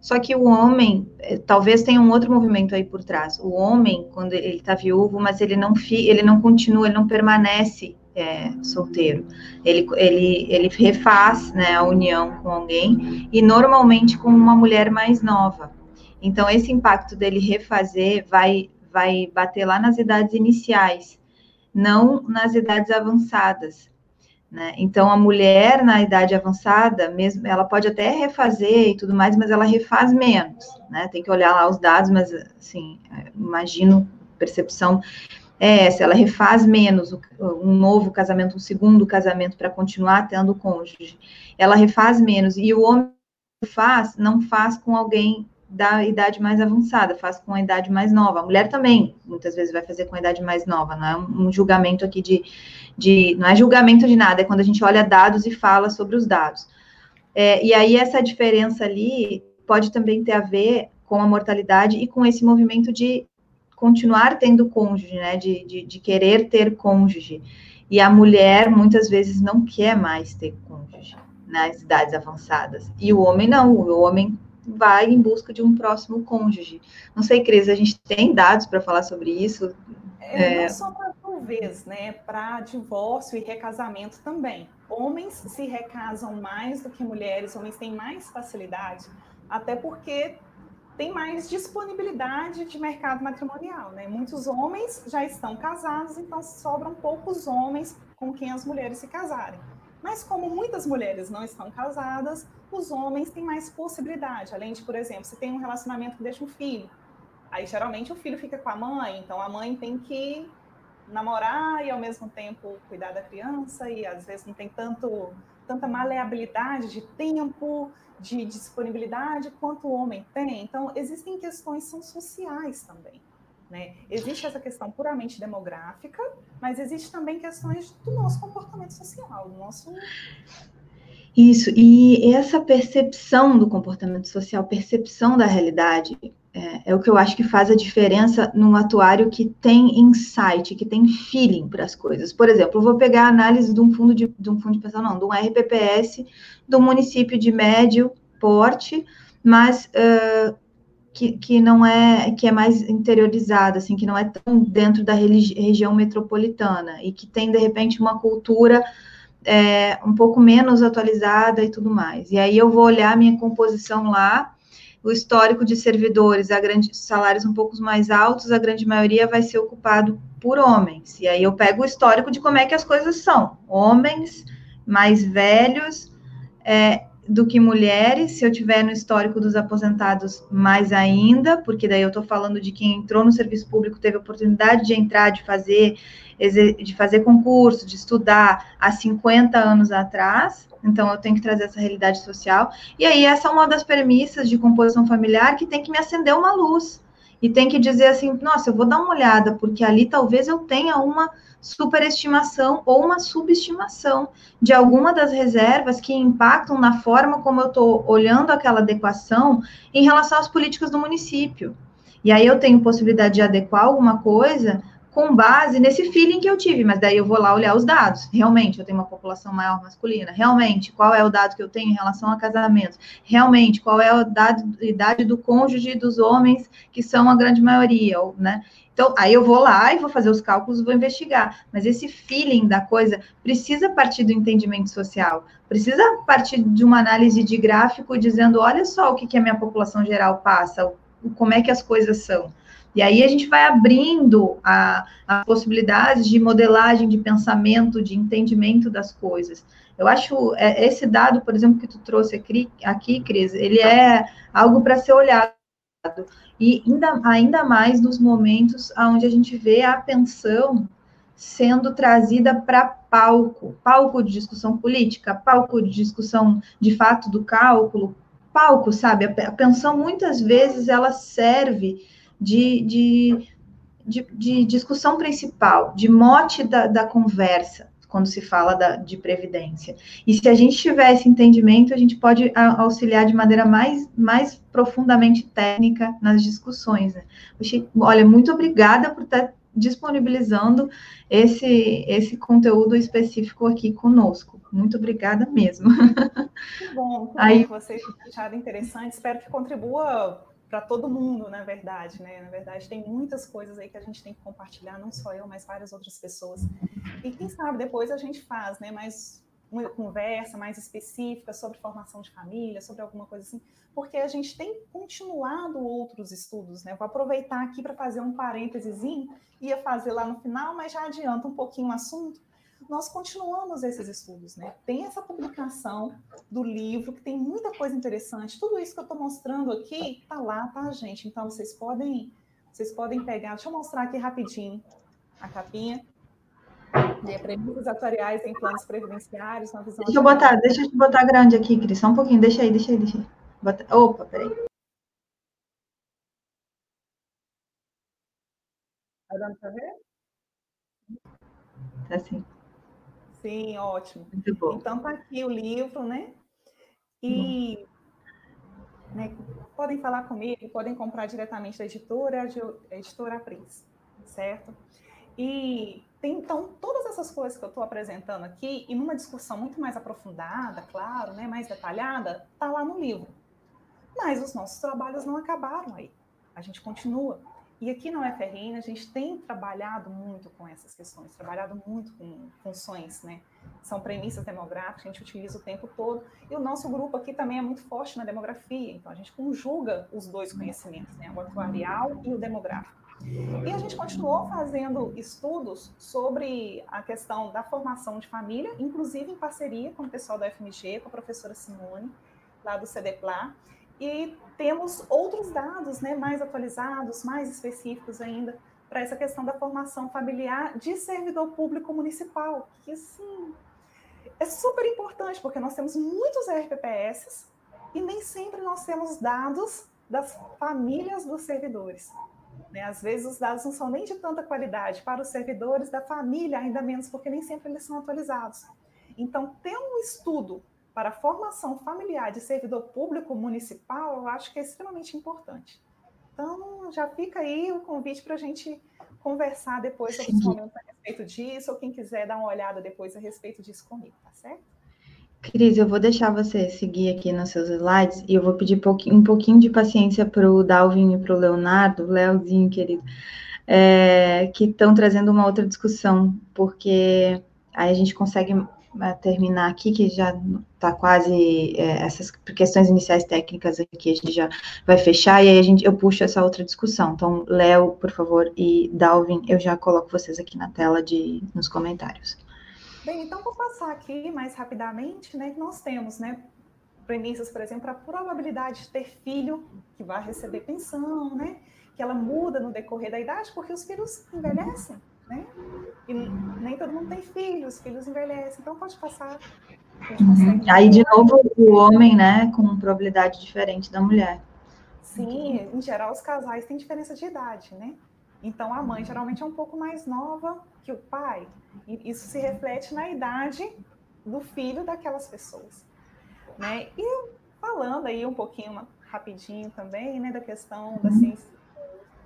Só que o homem, eh, talvez tenha um outro movimento aí por trás. O homem, quando ele está viúvo, mas ele não, fi, ele não continua, ele não permanece é, solteiro. Ele, ele, ele refaz né, a união com alguém, e normalmente com uma mulher mais nova. Então, esse impacto dele refazer vai, vai bater lá nas idades iniciais, não nas idades avançadas. Né? Então, a mulher na idade avançada, mesmo, ela pode até refazer e tudo mais, mas ela refaz menos, né? Tem que olhar lá os dados, mas, assim, imagino, percepção é essa, ela refaz menos um novo casamento, um segundo casamento para continuar tendo cônjuge. Ela refaz menos, e o homem faz, não faz com alguém da idade mais avançada, faz com a idade mais nova. A mulher também, muitas vezes, vai fazer com a idade mais nova, não é um julgamento aqui de, de não é julgamento de nada, é quando a gente olha dados e fala sobre os dados. É, e aí, essa diferença ali pode também ter a ver com a mortalidade e com esse movimento de continuar tendo cônjuge, né, de, de, de querer ter cônjuge. E a mulher, muitas vezes, não quer mais ter cônjuge nas idades avançadas. E o homem não, o homem vai em busca de um próximo cônjuge. Não sei, Cris, a gente tem dados para falar sobre isso? É, é... Não só para talvez, né, para divórcio e recasamento também. Homens se recasam mais do que mulheres, homens têm mais facilidade, até porque tem mais disponibilidade de mercado matrimonial, né? Muitos homens já estão casados, então sobram poucos homens com quem as mulheres se casarem. Mas como muitas mulheres não estão casadas, os homens têm mais possibilidade. Além de, por exemplo, se tem um relacionamento que deixa um filho, aí geralmente o filho fica com a mãe, então a mãe tem que namorar e ao mesmo tempo cuidar da criança e às vezes não tem tanto tanta maleabilidade de tempo, de disponibilidade quanto o homem tem. Então existem questões são sociais também. Né? Existe essa questão puramente demográfica, mas existe também questões do nosso comportamento social, do nosso isso, e essa percepção do comportamento social, percepção da realidade, é, é, o que eu acho que faz a diferença num atuário que tem insight, que tem feeling para as coisas. Por exemplo, eu vou pegar a análise de um fundo de, de um fundo de pensão, não, de um RPPS do município de médio porte, mas uh, que, que não é que é mais interiorizada, assim, que não é tão dentro da região metropolitana e que tem de repente uma cultura é, um pouco menos atualizada e tudo mais. E aí eu vou olhar minha composição lá, o histórico de servidores, a grande salários um pouco mais altos, a grande maioria vai ser ocupado por homens. E aí eu pego o histórico de como é que as coisas são. Homens mais velhos, é, do que mulheres, se eu tiver no histórico dos aposentados, mais ainda, porque daí eu estou falando de quem entrou no serviço público, teve oportunidade de entrar, de fazer, de fazer concurso, de estudar há 50 anos atrás, então eu tenho que trazer essa realidade social. E aí, essa é uma das premissas de composição familiar que tem que me acender uma luz. E tem que dizer assim, nossa, eu vou dar uma olhada, porque ali talvez eu tenha uma superestimação ou uma subestimação de alguma das reservas que impactam na forma como eu estou olhando aquela adequação em relação às políticas do município. E aí eu tenho possibilidade de adequar alguma coisa com base nesse feeling que eu tive, mas daí eu vou lá olhar os dados. Realmente, eu tenho uma população maior masculina. Realmente, qual é o dado que eu tenho em relação a casamentos? Realmente, qual é a idade do cônjuge dos homens, que são a grande maioria, né? Então, aí eu vou lá e vou fazer os cálculos, vou investigar. Mas esse feeling da coisa precisa partir do entendimento social, precisa partir de uma análise de gráfico dizendo, olha só o que, que a minha população geral passa, como é que as coisas são. E aí a gente vai abrindo a, a possibilidades de modelagem de pensamento, de entendimento das coisas. Eu acho é, esse dado, por exemplo, que tu trouxe aqui, aqui Cris, ele é algo para ser olhado e ainda, ainda mais nos momentos onde a gente vê a atenção sendo trazida para palco, palco de discussão política, palco de discussão de fato do cálculo, palco, sabe? A pensão muitas vezes ela serve de, de, de, de discussão principal, de mote da, da conversa quando se fala da, de previdência. E se a gente tiver esse entendimento, a gente pode auxiliar de maneira mais, mais profundamente técnica nas discussões. Né? olha, muito obrigada por estar disponibilizando esse, esse conteúdo específico aqui conosco. Muito obrigada mesmo. Que bom, que Aí, vocês acharam interessante. Espero que contribua para todo mundo, na verdade, né? Na verdade, tem muitas coisas aí que a gente tem que compartilhar, não só eu, mas várias outras pessoas. E quem sabe depois a gente faz, né? Mais uma conversa mais específica sobre formação de família, sobre alguma coisa assim, porque a gente tem continuado outros estudos, né? Vou aproveitar aqui para fazer um parênteses, ia fazer lá no final, mas já adianta um pouquinho o assunto nós continuamos esses estudos, né? Tem essa publicação do livro, que tem muita coisa interessante. Tudo isso que eu estou mostrando aqui está lá, tá, gente? Então vocês podem, vocês podem pegar. Deixa eu mostrar aqui rapidinho a capinha. É, premissas atuariais em planos previdenciários, na visão. Deixa eu botar, deixa eu botar grande aqui, Cris, só um pouquinho. Deixa aí, deixa aí, deixa aí. Bota... Opa, peraí. Tá dando para ver? Tá sim. Sim, ótimo. Então tá aqui o livro, né? E né, podem falar comigo, podem comprar diretamente da editora, a editora Prince, certo? E tem, então, todas essas coisas que eu estou apresentando aqui, e numa discussão muito mais aprofundada, claro, né, mais detalhada, tá lá no livro. Mas os nossos trabalhos não acabaram aí. A gente continua. E aqui na UFRN a gente tem trabalhado muito com essas questões, trabalhado muito com funções, né? São premissas demográficas, a gente utiliza o tempo todo. E o nosso grupo aqui também é muito forte na demografia, então a gente conjuga os dois conhecimentos, né? O atuarial e o demográfico. E a gente continuou fazendo estudos sobre a questão da formação de família, inclusive em parceria com o pessoal da FMG, com a professora Simone, lá do CDPLA, e temos outros dados né, mais atualizados, mais específicos ainda, para essa questão da formação familiar de servidor público municipal, que sim, é super importante, porque nós temos muitos RPPS e nem sempre nós temos dados das famílias dos servidores. Né? Às vezes os dados não são nem de tanta qualidade para os servidores da família, ainda menos porque nem sempre eles são atualizados. Então, ter um estudo para a formação familiar de servidor público municipal, eu acho que é extremamente importante. Então, já fica aí o convite para a gente conversar depois sobre os momentos a respeito disso, ou quem quiser dar uma olhada depois a respeito disso comigo, tá certo? Cris, eu vou deixar você seguir aqui nos seus slides e eu vou pedir um pouquinho de paciência para o Dalvin e para o Leonardo, Leozinho, querido, é, que estão trazendo uma outra discussão, porque aí a gente consegue terminar aqui, que já está quase é, essas questões iniciais técnicas aqui, a gente já vai fechar, e aí a gente, eu puxo essa outra discussão. Então, Léo, por favor, e Dalvin, eu já coloco vocês aqui na tela de, nos comentários. Bem, então vou passar aqui mais rapidamente, né? Nós temos, né, premissas, por exemplo, a probabilidade de ter filho que vai receber pensão, né? Que ela muda no decorrer da idade, porque os filhos envelhecem, né? E nem todo mundo tem filhos, os filhos envelhecem, então pode passar. Uhum. Aí, de novo, o homem, né, com probabilidade diferente da mulher. Sim, em geral, os casais têm diferença de idade, né? Então, a mãe geralmente é um pouco mais nova que o pai. E isso se reflete na idade do filho daquelas pessoas. Né? E falando aí um pouquinho rapidinho também, né, da questão da ciência,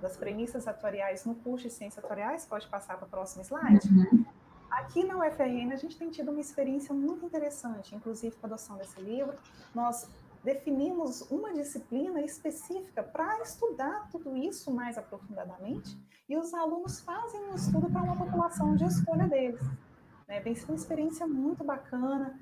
das premissas atuariais no curso de ciências atuariais, pode passar para o próximo slide. Uhum. Aqui na UFRN a gente tem tido uma experiência muito interessante, inclusive com a adoção desse livro. Nós definimos uma disciplina específica para estudar tudo isso mais aprofundadamente e os alunos fazem um estudo para uma população de escolha deles. Né? Vem sido uma experiência muito bacana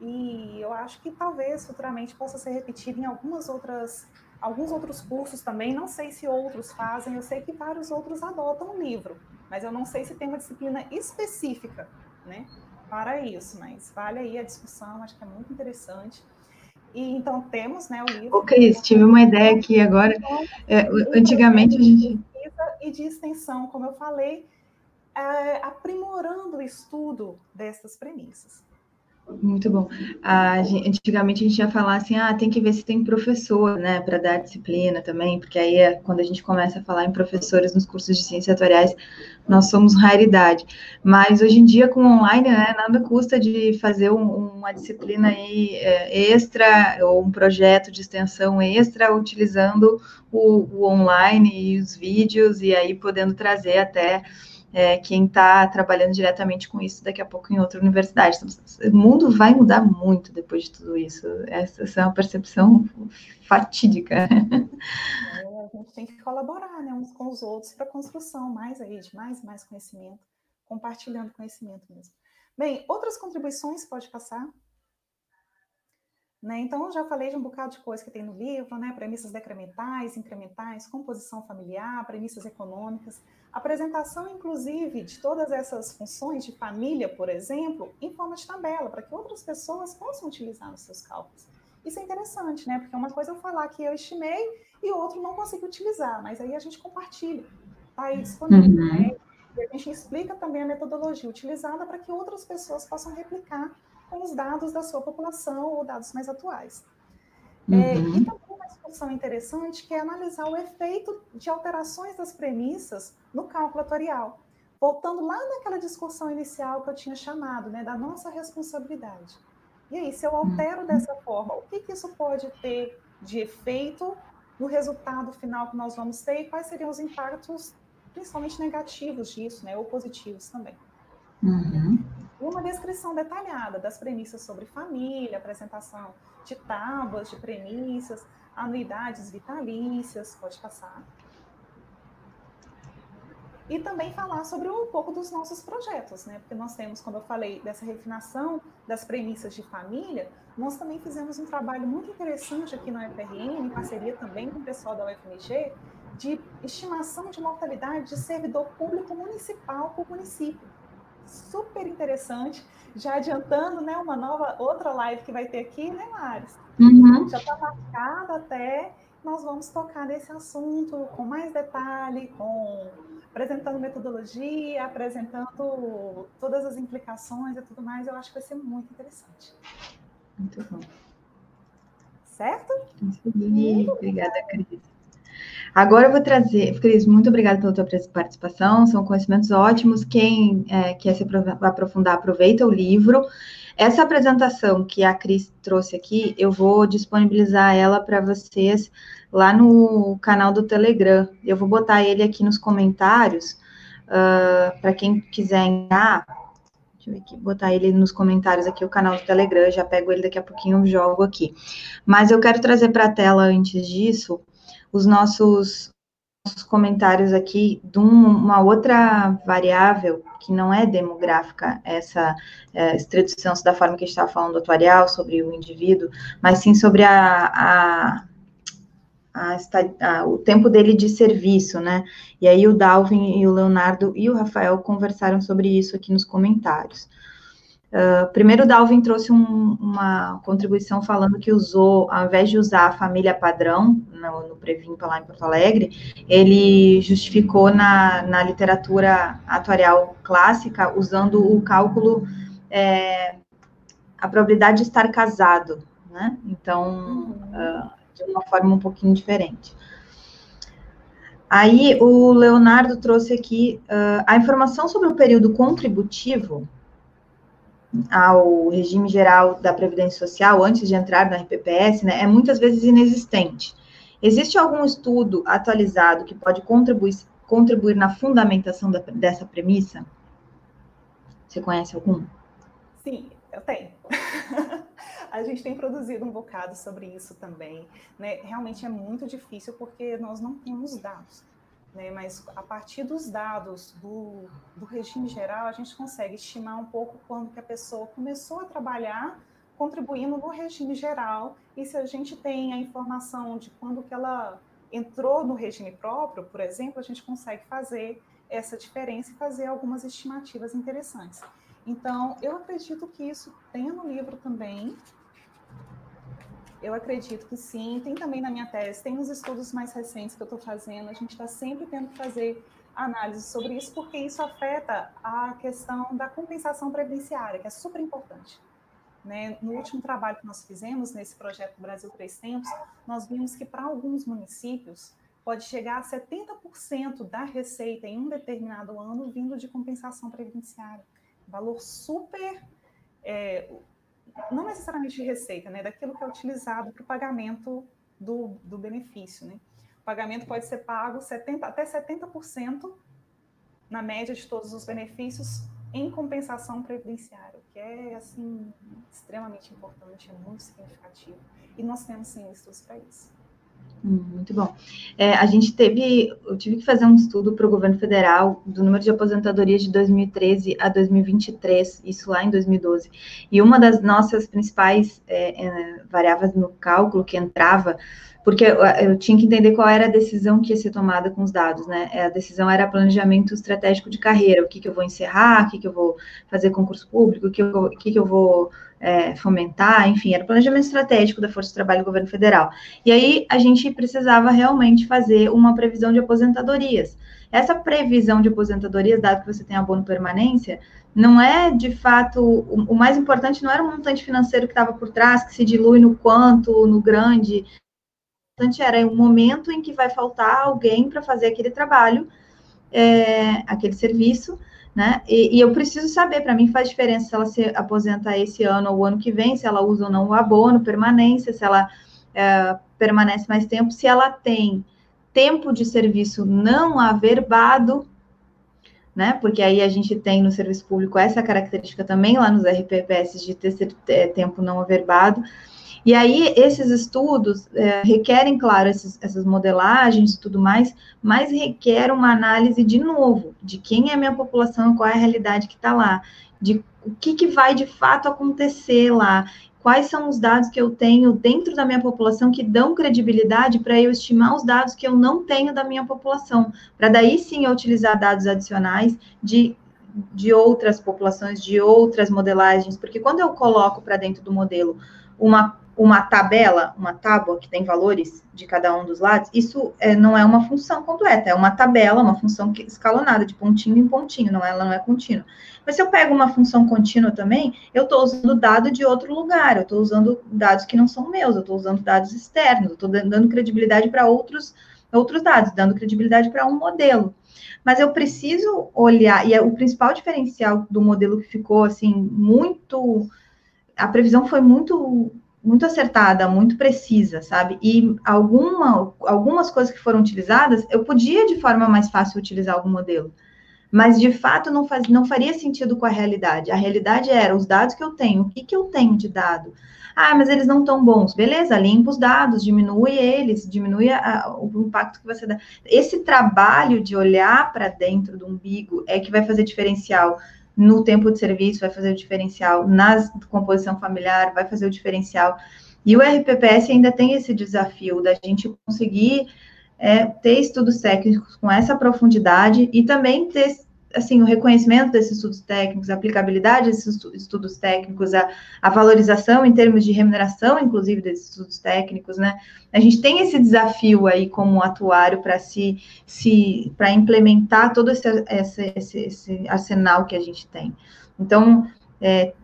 e eu acho que talvez futuramente possa ser repetido em algumas outras alguns outros cursos também, não sei se outros fazem, eu sei que vários outros adotam o livro, mas eu não sei se tem uma disciplina específica, né, para isso, mas vale aí a discussão, acho que é muito interessante. E então temos, né, o livro. Ô, Cris, tive uma ideia aqui agora. É, antigamente a gente. E de extensão, como eu falei, é, aprimorando o estudo dessas premissas. Muito bom. Ah, antigamente a gente ia falar assim, ah, tem que ver se tem professor, né, para dar disciplina também, porque aí é quando a gente começa a falar em professores nos cursos de ciências atuariais, nós somos raridade. Mas hoje em dia, com online, né, nada custa de fazer um, uma disciplina aí é, extra, ou um projeto de extensão extra, utilizando o, o online e os vídeos, e aí podendo trazer até é, quem está trabalhando diretamente com isso daqui a pouco em outra universidade. Então, o mundo vai mudar muito depois de tudo isso. Essa, essa é uma percepção fatídica. [laughs] É, a gente tem que colaborar né, uns com os outros para a construção mais aí, de mais mais conhecimento, compartilhando conhecimento mesmo. Bem, outras contribuições pode passar? Né? Então, já falei de um bocado de coisa que tem no livro, né? premissas decrementais, incrementais, composição familiar, premissas econômicas, apresentação, inclusive, de todas essas funções de família, por exemplo, em forma de tabela, para que outras pessoas possam utilizar nos seus cálculos. Isso é interessante, né? Porque uma coisa é eu falar que eu estimei e o outro não conseguiu utilizar, mas aí a gente compartilha, está aí disponível, uhum. né? E a gente explica também a metodologia utilizada para que outras pessoas possam replicar com os dados da sua população ou dados mais atuais. Uhum. É, e também uma discussão interessante que é analisar o efeito de alterações das premissas no cálculo atuarial. Voltando lá naquela discussão inicial que eu tinha chamado, né, da nossa responsabilidade. E aí, se eu altero uhum. dessa forma, o que, que isso pode ter de efeito no resultado final que nós vamos ter e quais seriam os impactos, principalmente negativos disso, né, ou positivos também. Uhum uma descrição detalhada das premissas sobre família, apresentação de tábuas de premissas, anuidades vitalícias, pode passar. E também falar sobre um pouco dos nossos projetos, né? Porque nós temos, como eu falei, dessa refinação das premissas de família, nós também fizemos um trabalho muito interessante aqui na UFRN, em parceria também com o pessoal da UFMG, de estimação de mortalidade de servidor público municipal por município super interessante. Já adiantando, né, uma nova, outra live que vai ter aqui, né, Maris? Uhum. Já está marcada até. Nós vamos tocar nesse assunto com mais detalhe, com apresentando metodologia, apresentando todas as implicações e tudo mais. Eu acho que vai ser muito interessante. Muito bom. Certo? Sim, obrigada, Cris. Agora eu vou trazer, Cris, muito obrigada pela tua participação, são conhecimentos ótimos. Quem é, quer se aprofundar, aproveita o livro. Essa apresentação que a Cris trouxe aqui, eu vou disponibilizar ela para vocês lá no canal do Telegram. Eu vou botar ele aqui nos comentários, uh, para quem quiser entrar. Deixa eu botar ele nos comentários aqui, o canal do Telegram, já pego ele daqui a pouquinho, jogo aqui. Mas eu quero trazer para a tela, antes disso, os nossos, nossos comentários aqui de uma outra variável que não é demográfica, essa é, tradução da forma que a gente estava falando do atuarial, sobre o indivíduo, mas sim sobre a, a a, a, o tempo dele de serviço, né? E aí o Dalvin e o Leonardo e o Rafael conversaram sobre isso aqui nos comentários. Uh, primeiro, o Dalvin trouxe um, uma contribuição falando que usou, ao invés de usar a família padrão no, no Previmpa lá em Porto Alegre, ele justificou na, na literatura atuarial clássica usando o cálculo é, a probabilidade de estar casado, né? Então, uh, de uma forma um pouquinho diferente. Aí o Leonardo trouxe aqui uh, a informação sobre o período contributivo ao regime geral da Previdência Social, antes de entrar na RPPS, né, é muitas vezes inexistente. Existe algum estudo atualizado que pode contribuir, contribuir na fundamentação da, dessa premissa? Você conhece algum? Sim, eu tenho. [laughs] a gente tem produzido um bocado sobre isso também. Né? Realmente é muito difícil porque nós não temos dados. Né? Mas a partir dos dados do, do regime geral, a gente consegue estimar um pouco quando que a pessoa começou a trabalhar contribuindo no regime geral e se a gente tem a informação de quando que ela entrou no regime próprio, por exemplo, a gente consegue fazer essa diferença e fazer algumas estimativas interessantes. Então, eu acredito que isso tem no livro também, eu acredito que sim. Tem também na minha tese, tem nos estudos mais recentes que eu estou fazendo, a gente está sempre tendo que fazer análise sobre isso, porque isso afeta a questão da compensação previdenciária, que é super importante. Né? No último trabalho que nós fizemos, nesse projeto Brasil Três Tempos, nós vimos que para alguns municípios pode chegar a 70% da receita em um determinado ano vindo de compensação previdenciária. Valor super. É, não necessariamente de receita, né, daquilo que é utilizado para o pagamento do, do benefício. Né? O pagamento pode ser pago 70, até 70% na média de todos os benefícios em compensação previdenciária, que é assim extremamente importante, é muito significativo. E nós temos sim estudos para isso. Hum, muito bom. É, a gente teve, eu tive que fazer um estudo para o governo federal do número de aposentadorias de 2013 a 2023, isso lá em 2012. E uma das nossas principais é, é, variáveis no cálculo que entrava, porque eu, eu, tinha que entender qual era a decisão que ia ser tomada com os dados, né? É, a decisão era planejamento estratégico de carreira, o que, que eu vou encerrar, o que, que eu vou fazer concurso público, o que, eu, o que, que eu vou é, fomentar, enfim, era planejamento estratégico da Força de Trabalho do Governo Federal. E aí a gente precisava realmente fazer uma previsão de aposentadorias. Essa previsão de aposentadorias, dado que você tem abono permanência, não é de fato o, o mais importante não era o montante financeiro que estava por trás, que se dilui no quanto, no grande. Importante era o momento em que vai faltar alguém para fazer aquele trabalho, é, aquele serviço, né? E, e eu preciso saber, para mim faz diferença se ela se aposenta esse ano ou o ano que vem, se ela usa ou não o abono, permanência, se ela é, permanece mais tempo, se ela tem tempo de serviço não averbado, né? Porque aí a gente tem no serviço público essa característica também lá nos RPPS de ter tempo não averbado. E aí, esses estudos é, requerem, claro, esses, essas modelagens e tudo mais, mas requer uma análise de novo, de quem é a minha população, qual é a realidade que está lá, de o que, que vai de fato acontecer lá, quais são os dados que eu tenho dentro da minha população que dão credibilidade para eu estimar os dados que eu não tenho da minha população, para daí sim eu utilizar dados adicionais de, de outras populações, de outras modelagens, porque quando eu coloco para dentro do modelo uma uma tabela, uma tábua que tem valores de cada um dos lados, isso é, não é uma função completa, é uma tabela, uma função escalonada, de pontinho em pontinho, não, ela não é contínua. Mas se eu pego uma função contínua também, eu estou usando dado de outro lugar, eu estou usando dados que não são meus, eu estou usando dados externos, eu estou dando credibilidade para outros, outros dados, dando credibilidade para um modelo. Mas eu preciso olhar, e é o principal diferencial do modelo que ficou assim, muito. A previsão foi muito muito acertada, muito precisa, sabe? E alguma, algumas coisas que foram utilizadas, eu podia de forma mais fácil utilizar algum modelo. mas de fato não, faz, não faria sentido com a realidade. A realidade era os dados que eu tenho, o que, que eu tenho de dado? Ah, mas eles não estão bons. Beleza, limpa os dados, diminui eles, diminui a, o impacto que você dá. Esse trabalho de olhar para dentro do umbigo é que vai fazer diferencial no tempo de serviço, vai fazer o diferencial na composição familiar, vai fazer o diferencial. E o RPPS ainda tem esse desafio da gente conseguir é, ter estudos técnicos com essa profundidade e também ter assim, o reconhecimento desses estudos técnicos, a aplicabilidade desses estudos técnicos, a, a, valorização em termos de remuneração, inclusive, desses estudos técnicos, né? A gente tem esse desafio aí como atuário para se, se para implementar todo esse, esse, esse, esse, arsenal que a gente tem. Então, é,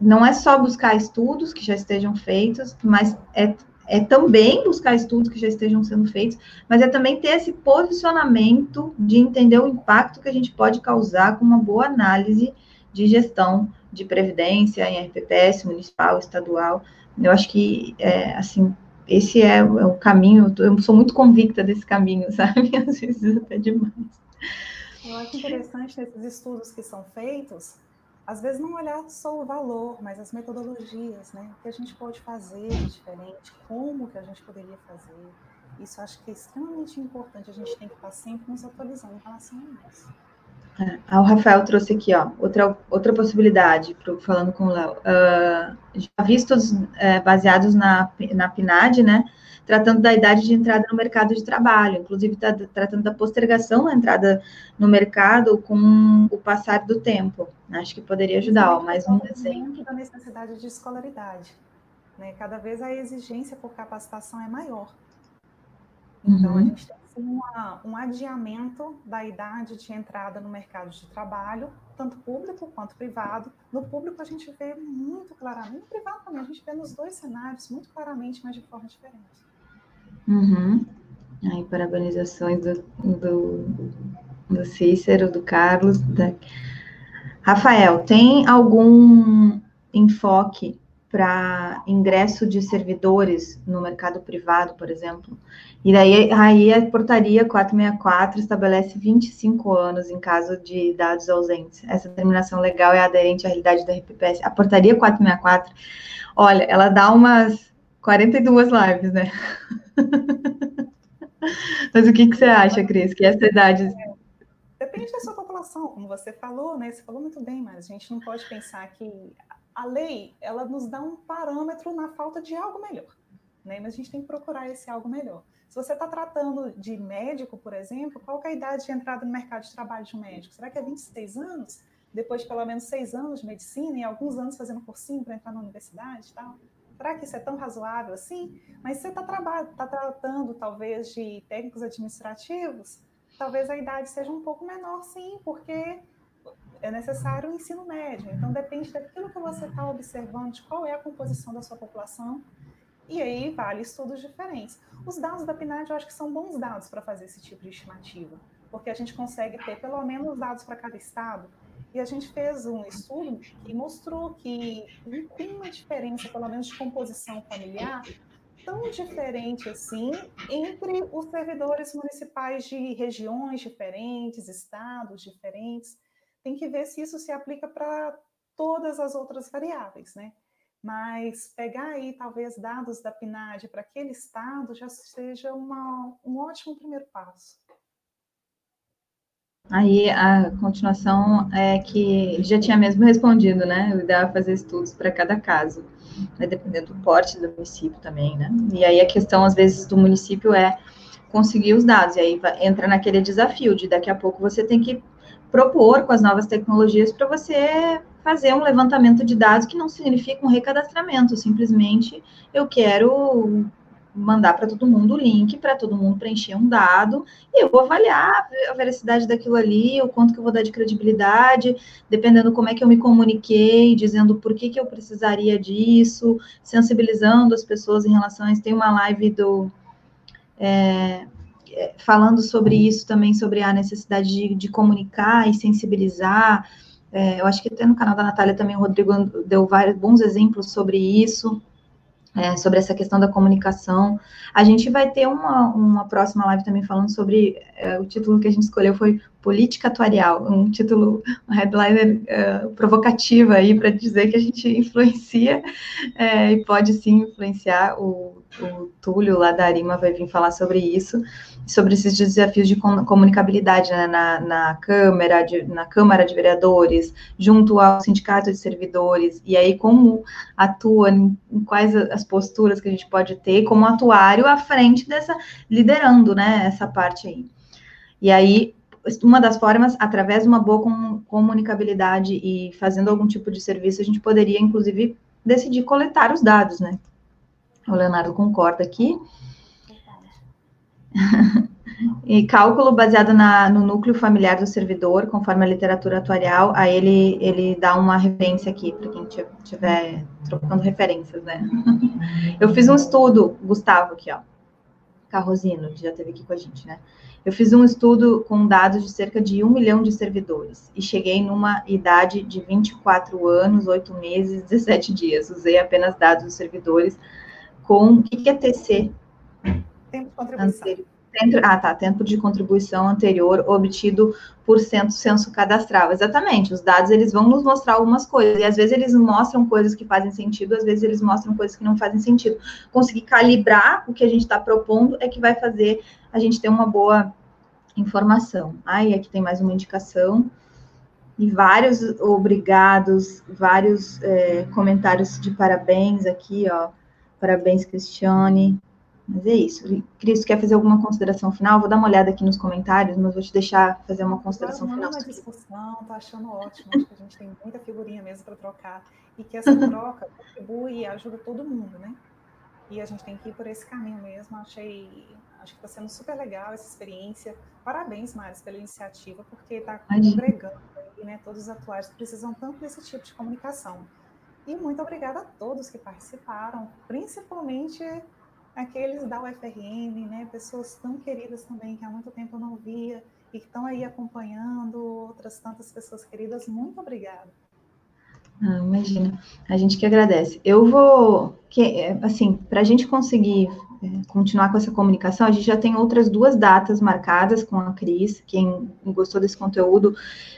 não é só buscar estudos que já estejam feitos, mas é é também buscar estudos que já estejam sendo feitos, mas é também ter esse posicionamento de entender o impacto que a gente pode causar com uma boa análise de gestão de previdência em RPPS, municipal, estadual. Eu acho que, é, assim, esse é, é o caminho, eu sou muito convicta desse caminho, [laughs] sabe? Às vezes até demais. Eu acho interessante nesses estudos que são feitos, às vezes não olhar só o valor, mas as metodologias, né? O que a gente pode fazer diferente, como que a gente poderia fazer. Isso acho que é extremamente importante. A gente tem que estar sempre nos atualizando em relação a isso. É, o Rafael trouxe aqui, ó, outra, outra possibilidade, pro, falando com o Léo. Uh, já vistos uh, baseados na, na PNAD, né? Tratando da idade de entrada no mercado de trabalho, inclusive tá tratando da postergação da entrada no mercado com o passar do tempo. Acho que poderia ajudar, ó, mais um exemplo. da necessidade de escolaridade. Né? Cada vez a exigência por capacitação é maior. Então, uhum. a gente tem uma, um adiamento da idade de entrada no mercado de trabalho, tanto público quanto privado. No público, a gente vê muito claramente, no privado também, a gente vê nos dois cenários muito claramente, mas de forma diferente. Uhum. Aí, parabenizações do, do, do Cícero, do Carlos. Da... Rafael, tem algum enfoque para ingresso de servidores no mercado privado, por exemplo? E daí aí a portaria 464 estabelece 25 anos em caso de dados ausentes. Essa determinação legal é aderente à realidade da RPPS. A portaria 464, olha, ela dá umas 42 lives, né? [laughs] Mas o que, que você acha, Cris? Que essa idade. Depende da sua população, como você falou, né? Você falou muito bem, mas a gente não pode pensar que a lei ela nos dá um parâmetro na falta de algo melhor, né? Mas a gente tem que procurar esse algo melhor. Se você está tratando de médico, por exemplo, qual é a idade de entrada no mercado de trabalho de um médico? Será que é 26 anos? Depois de pelo menos seis anos de medicina e alguns anos fazendo cursinho para entrar na universidade e tal? Será que isso é tão razoável assim? Mas você está tá tratando, talvez, de técnicos administrativos, talvez a idade seja um pouco menor, sim, porque é necessário o ensino médio. Então, depende daquilo que você está observando, de qual é a composição da sua população, e aí vale estudos diferentes. Os dados da PNAD eu acho que são bons dados para fazer esse tipo de estimativa, porque a gente consegue ter pelo menos dados para cada estado, e a gente fez um estudo que mostrou que tem uma diferença, pelo menos de composição familiar, tão diferente assim entre os servidores municipais de regiões diferentes, estados diferentes. Tem que ver se isso se aplica para todas as outras variáveis, né? Mas pegar aí talvez dados da PNAD para aquele estado já seja uma, um ótimo primeiro passo. Aí a continuação é que já tinha mesmo respondido, né? O ideal é fazer estudos para cada caso, vai depender do porte do município também, né? E aí a questão, às vezes, do município é conseguir os dados, e aí entra naquele desafio de daqui a pouco você tem que propor com as novas tecnologias para você fazer um levantamento de dados que não significa um recadastramento, simplesmente eu quero mandar para todo mundo o link, para todo mundo preencher um dado, e eu vou avaliar a veracidade daquilo ali, o quanto que eu vou dar de credibilidade, dependendo como é que eu me comuniquei, dizendo por que, que eu precisaria disso, sensibilizando as pessoas em relação a isso. Tem uma live do. É, é falando sobre isso também, sobre a necessidade de, de comunicar e sensibilizar. É, eu acho que até no canal da Natália também o Rodrigo deu vários bons exemplos sobre isso é, sobre essa questão da comunicação. A gente vai ter uma, uma próxima live também falando sobre, é, o título que a gente escolheu foi Política Atuarial, um título, um headliner uh, provocativo aí para dizer que a gente [laughs] influencia é, e pode sim influenciar. O, o Túlio lá da Arima vai vir falar sobre isso, sobre esses desafios de comunicabilidade né, na, na, Câmara, de, na Câmara de Vereadores, junto ao Sindicato de Servidores, e aí como atua, em, em quais as posturas que a gente pode ter como atuário à frente dessa, liderando, né, essa parte aí. E aí, uma das formas, através de uma boa comunicabilidade e fazendo algum tipo de serviço, a gente poderia, inclusive, decidir coletar os dados, né? O Leonardo concorda aqui. [laughs] e cálculo baseado na, no núcleo familiar do servidor, conforme a literatura atuarial, aí ele, ele dá uma referência aqui, para quem estiver trocando referências, né? [laughs] Eu fiz um estudo, Gustavo, aqui, ó, Carrosino, que já esteve aqui com a gente, né? Eu fiz um estudo com dados de cerca de um milhão de servidores e cheguei numa idade de 24 anos, 8 meses, 17 dias. Usei apenas dados dos servidores com. O que é TC? Tempo de contribuição. Tempo, ah, tá. Tempo de contribuição anterior obtido por cento censo cadastral. Exatamente. Os dados eles vão nos mostrar algumas coisas. E às vezes eles mostram coisas que fazem sentido, às vezes eles mostram coisas que não fazem sentido. Conseguir calibrar o que a gente está propondo é que vai fazer a gente ter uma boa informação. Aí aqui tem mais uma indicação. E vários obrigados, vários é, comentários de parabéns aqui, ó. Parabéns, Cristiane. Mas é isso. Cris, quer fazer alguma consideração final? Vou dar uma olhada aqui nos comentários, mas vou te deixar fazer uma consideração Não, final. Uma discussão, tô achando ótimo. Acho que a gente tem muita figurinha mesmo para trocar. E que essa [laughs] troca contribui e ajuda todo mundo, né? E a gente tem que ir por esse caminho mesmo. Achei Acho que está sendo super legal essa experiência. Parabéns, Maris, pela iniciativa, porque está congregando aí, né, todos os que precisam tanto desse tipo de comunicação. E muito obrigada a todos que participaram, principalmente aqueles da UFRN, né, pessoas tão queridas também que há muito tempo eu não via e que estão aí acompanhando, outras tantas pessoas queridas. Muito obrigada. Ah, imagina, a gente que agradece. Eu vou, que, assim, para a gente conseguir é, continuar com essa comunicação, a gente já tem outras duas datas marcadas com a Cris. Quem gostou desse conteúdo,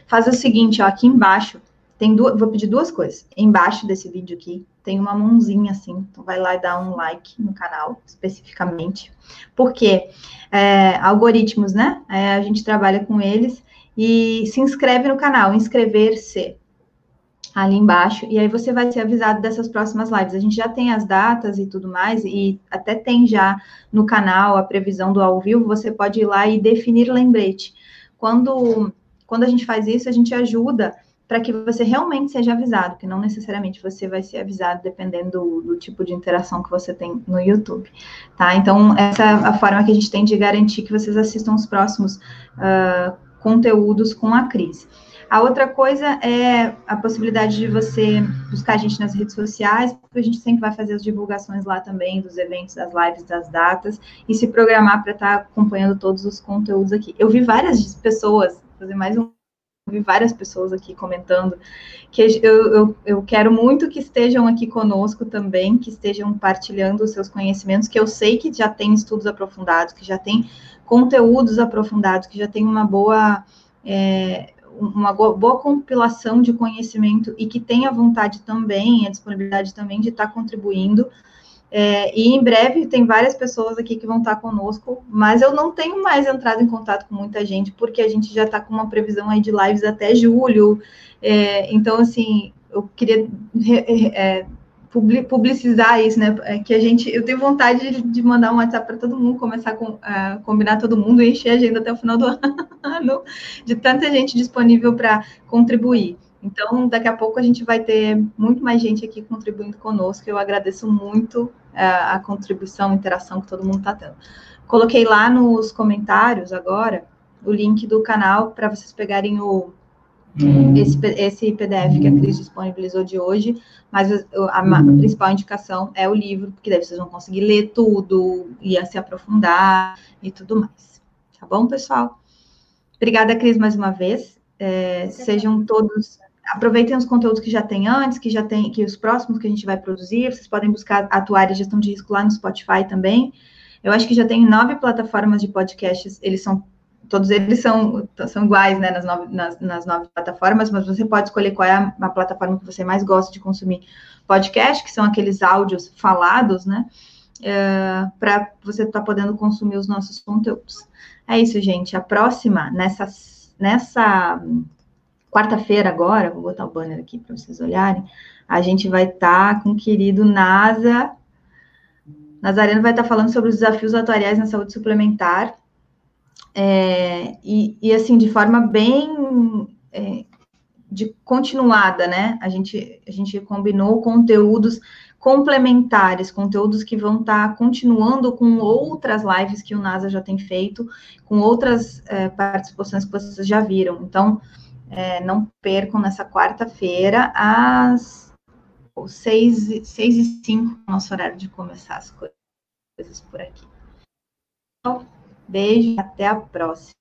faz o seguinte, ó, aqui embaixo, tem duas, vou pedir duas coisas. Embaixo desse vídeo aqui, tem uma mãozinha assim, então vai lá e dá um like no canal, especificamente. Porque é, algoritmos, né? É, a gente trabalha com eles e se inscreve no canal, inscrever-se ali embaixo, e aí você vai ser avisado dessas próximas lives. A gente já tem as datas e tudo mais, e até tem já no canal a previsão do ao vivo, você pode ir lá e definir lembrete. Quando, quando a gente faz isso, a gente ajuda para que você realmente seja avisado, que não necessariamente você vai ser avisado dependendo do, do, tipo de interação que você tem no YouTube, tá? Então, essa é a forma que a gente tem de garantir que vocês assistam os próximos uh, conteúdos com a Cris. A outra coisa é a possibilidade de você buscar a gente nas redes sociais, porque a gente sempre vai fazer as divulgações lá também dos eventos, das lives, das datas, e se programar para estar tá acompanhando todos os conteúdos aqui. Eu vi várias pessoas, fazer mais um vi várias pessoas aqui comentando que eu, eu, eu, quero muito que estejam aqui conosco também, que estejam partilhando os seus conhecimentos, que eu sei que já tem estudos aprofundados, que já tem conteúdos aprofundados, que já tem uma boa é, uma boa compilação de conhecimento e que tenha vontade também, a disponibilidade também de estar contribuindo. É, e em breve tem várias pessoas aqui que vão estar conosco, mas eu não tenho mais entrado em contato com muita gente, porque a gente já está com uma previsão aí de lives até julho. É, então, assim, eu queria é, publicizar isso, né? É que a gente, eu tenho vontade de, de mandar um WhatsApp para todo mundo, começar a combinar todo mundo e encher a agenda até o final do [laughs] ano, de tanta gente disponível para contribuir. Então, daqui a pouco a gente vai ter muito mais gente aqui contribuindo conosco. Eu agradeço muito a, é, a contribuição, a interação que todo mundo está tendo. Coloquei lá nos comentários agora o link do canal para vocês pegarem o, esse, esse PDF que a Cris disponibilizou de hoje, mas a, a, principal indicação é o livro, porque daí vocês vão conseguir ler tudo, e se aprofundar e tudo mais. Tá bom, pessoal? Obrigada, Cris, mais uma vez. É, sejam todos. Aproveitem os conteúdos que já tem antes, que já tem, que os próximos que a gente vai produzir. Vocês podem buscar atuar em gestão de risco lá no Spotify também. Eu acho que já tem nove plataformas de podcasts, eles são todos eles são, são iguais, né, nas nove, nas, nas nove plataformas, mas você pode escolher qual é a, a plataforma que você mais gosta de consumir podcast, que são aqueles áudios falados, né, uh, para você estar tá podendo consumir os nossos conteúdos. É isso, gente. A próxima, nessa, nessa quarta-feira agora, vou botar o banner aqui para vocês olharem, a gente vai estar tá com o querido NASA. Nazareno vai estar tá falando sobre os desafios atuariais na saúde suplementar. É, e, e, assim, de forma bem é, de continuada, né? A gente, a gente combinou conteúdos complementares, conteúdos que vão estar tá continuando com outras lives que o NASA já tem feito, com outras é, participações que vocês já viram. Então, é, não percam nessa quarta-feira, às 6, 6 e 5, nosso horário de começar as coisas por aqui. Então, beijo até a próxima.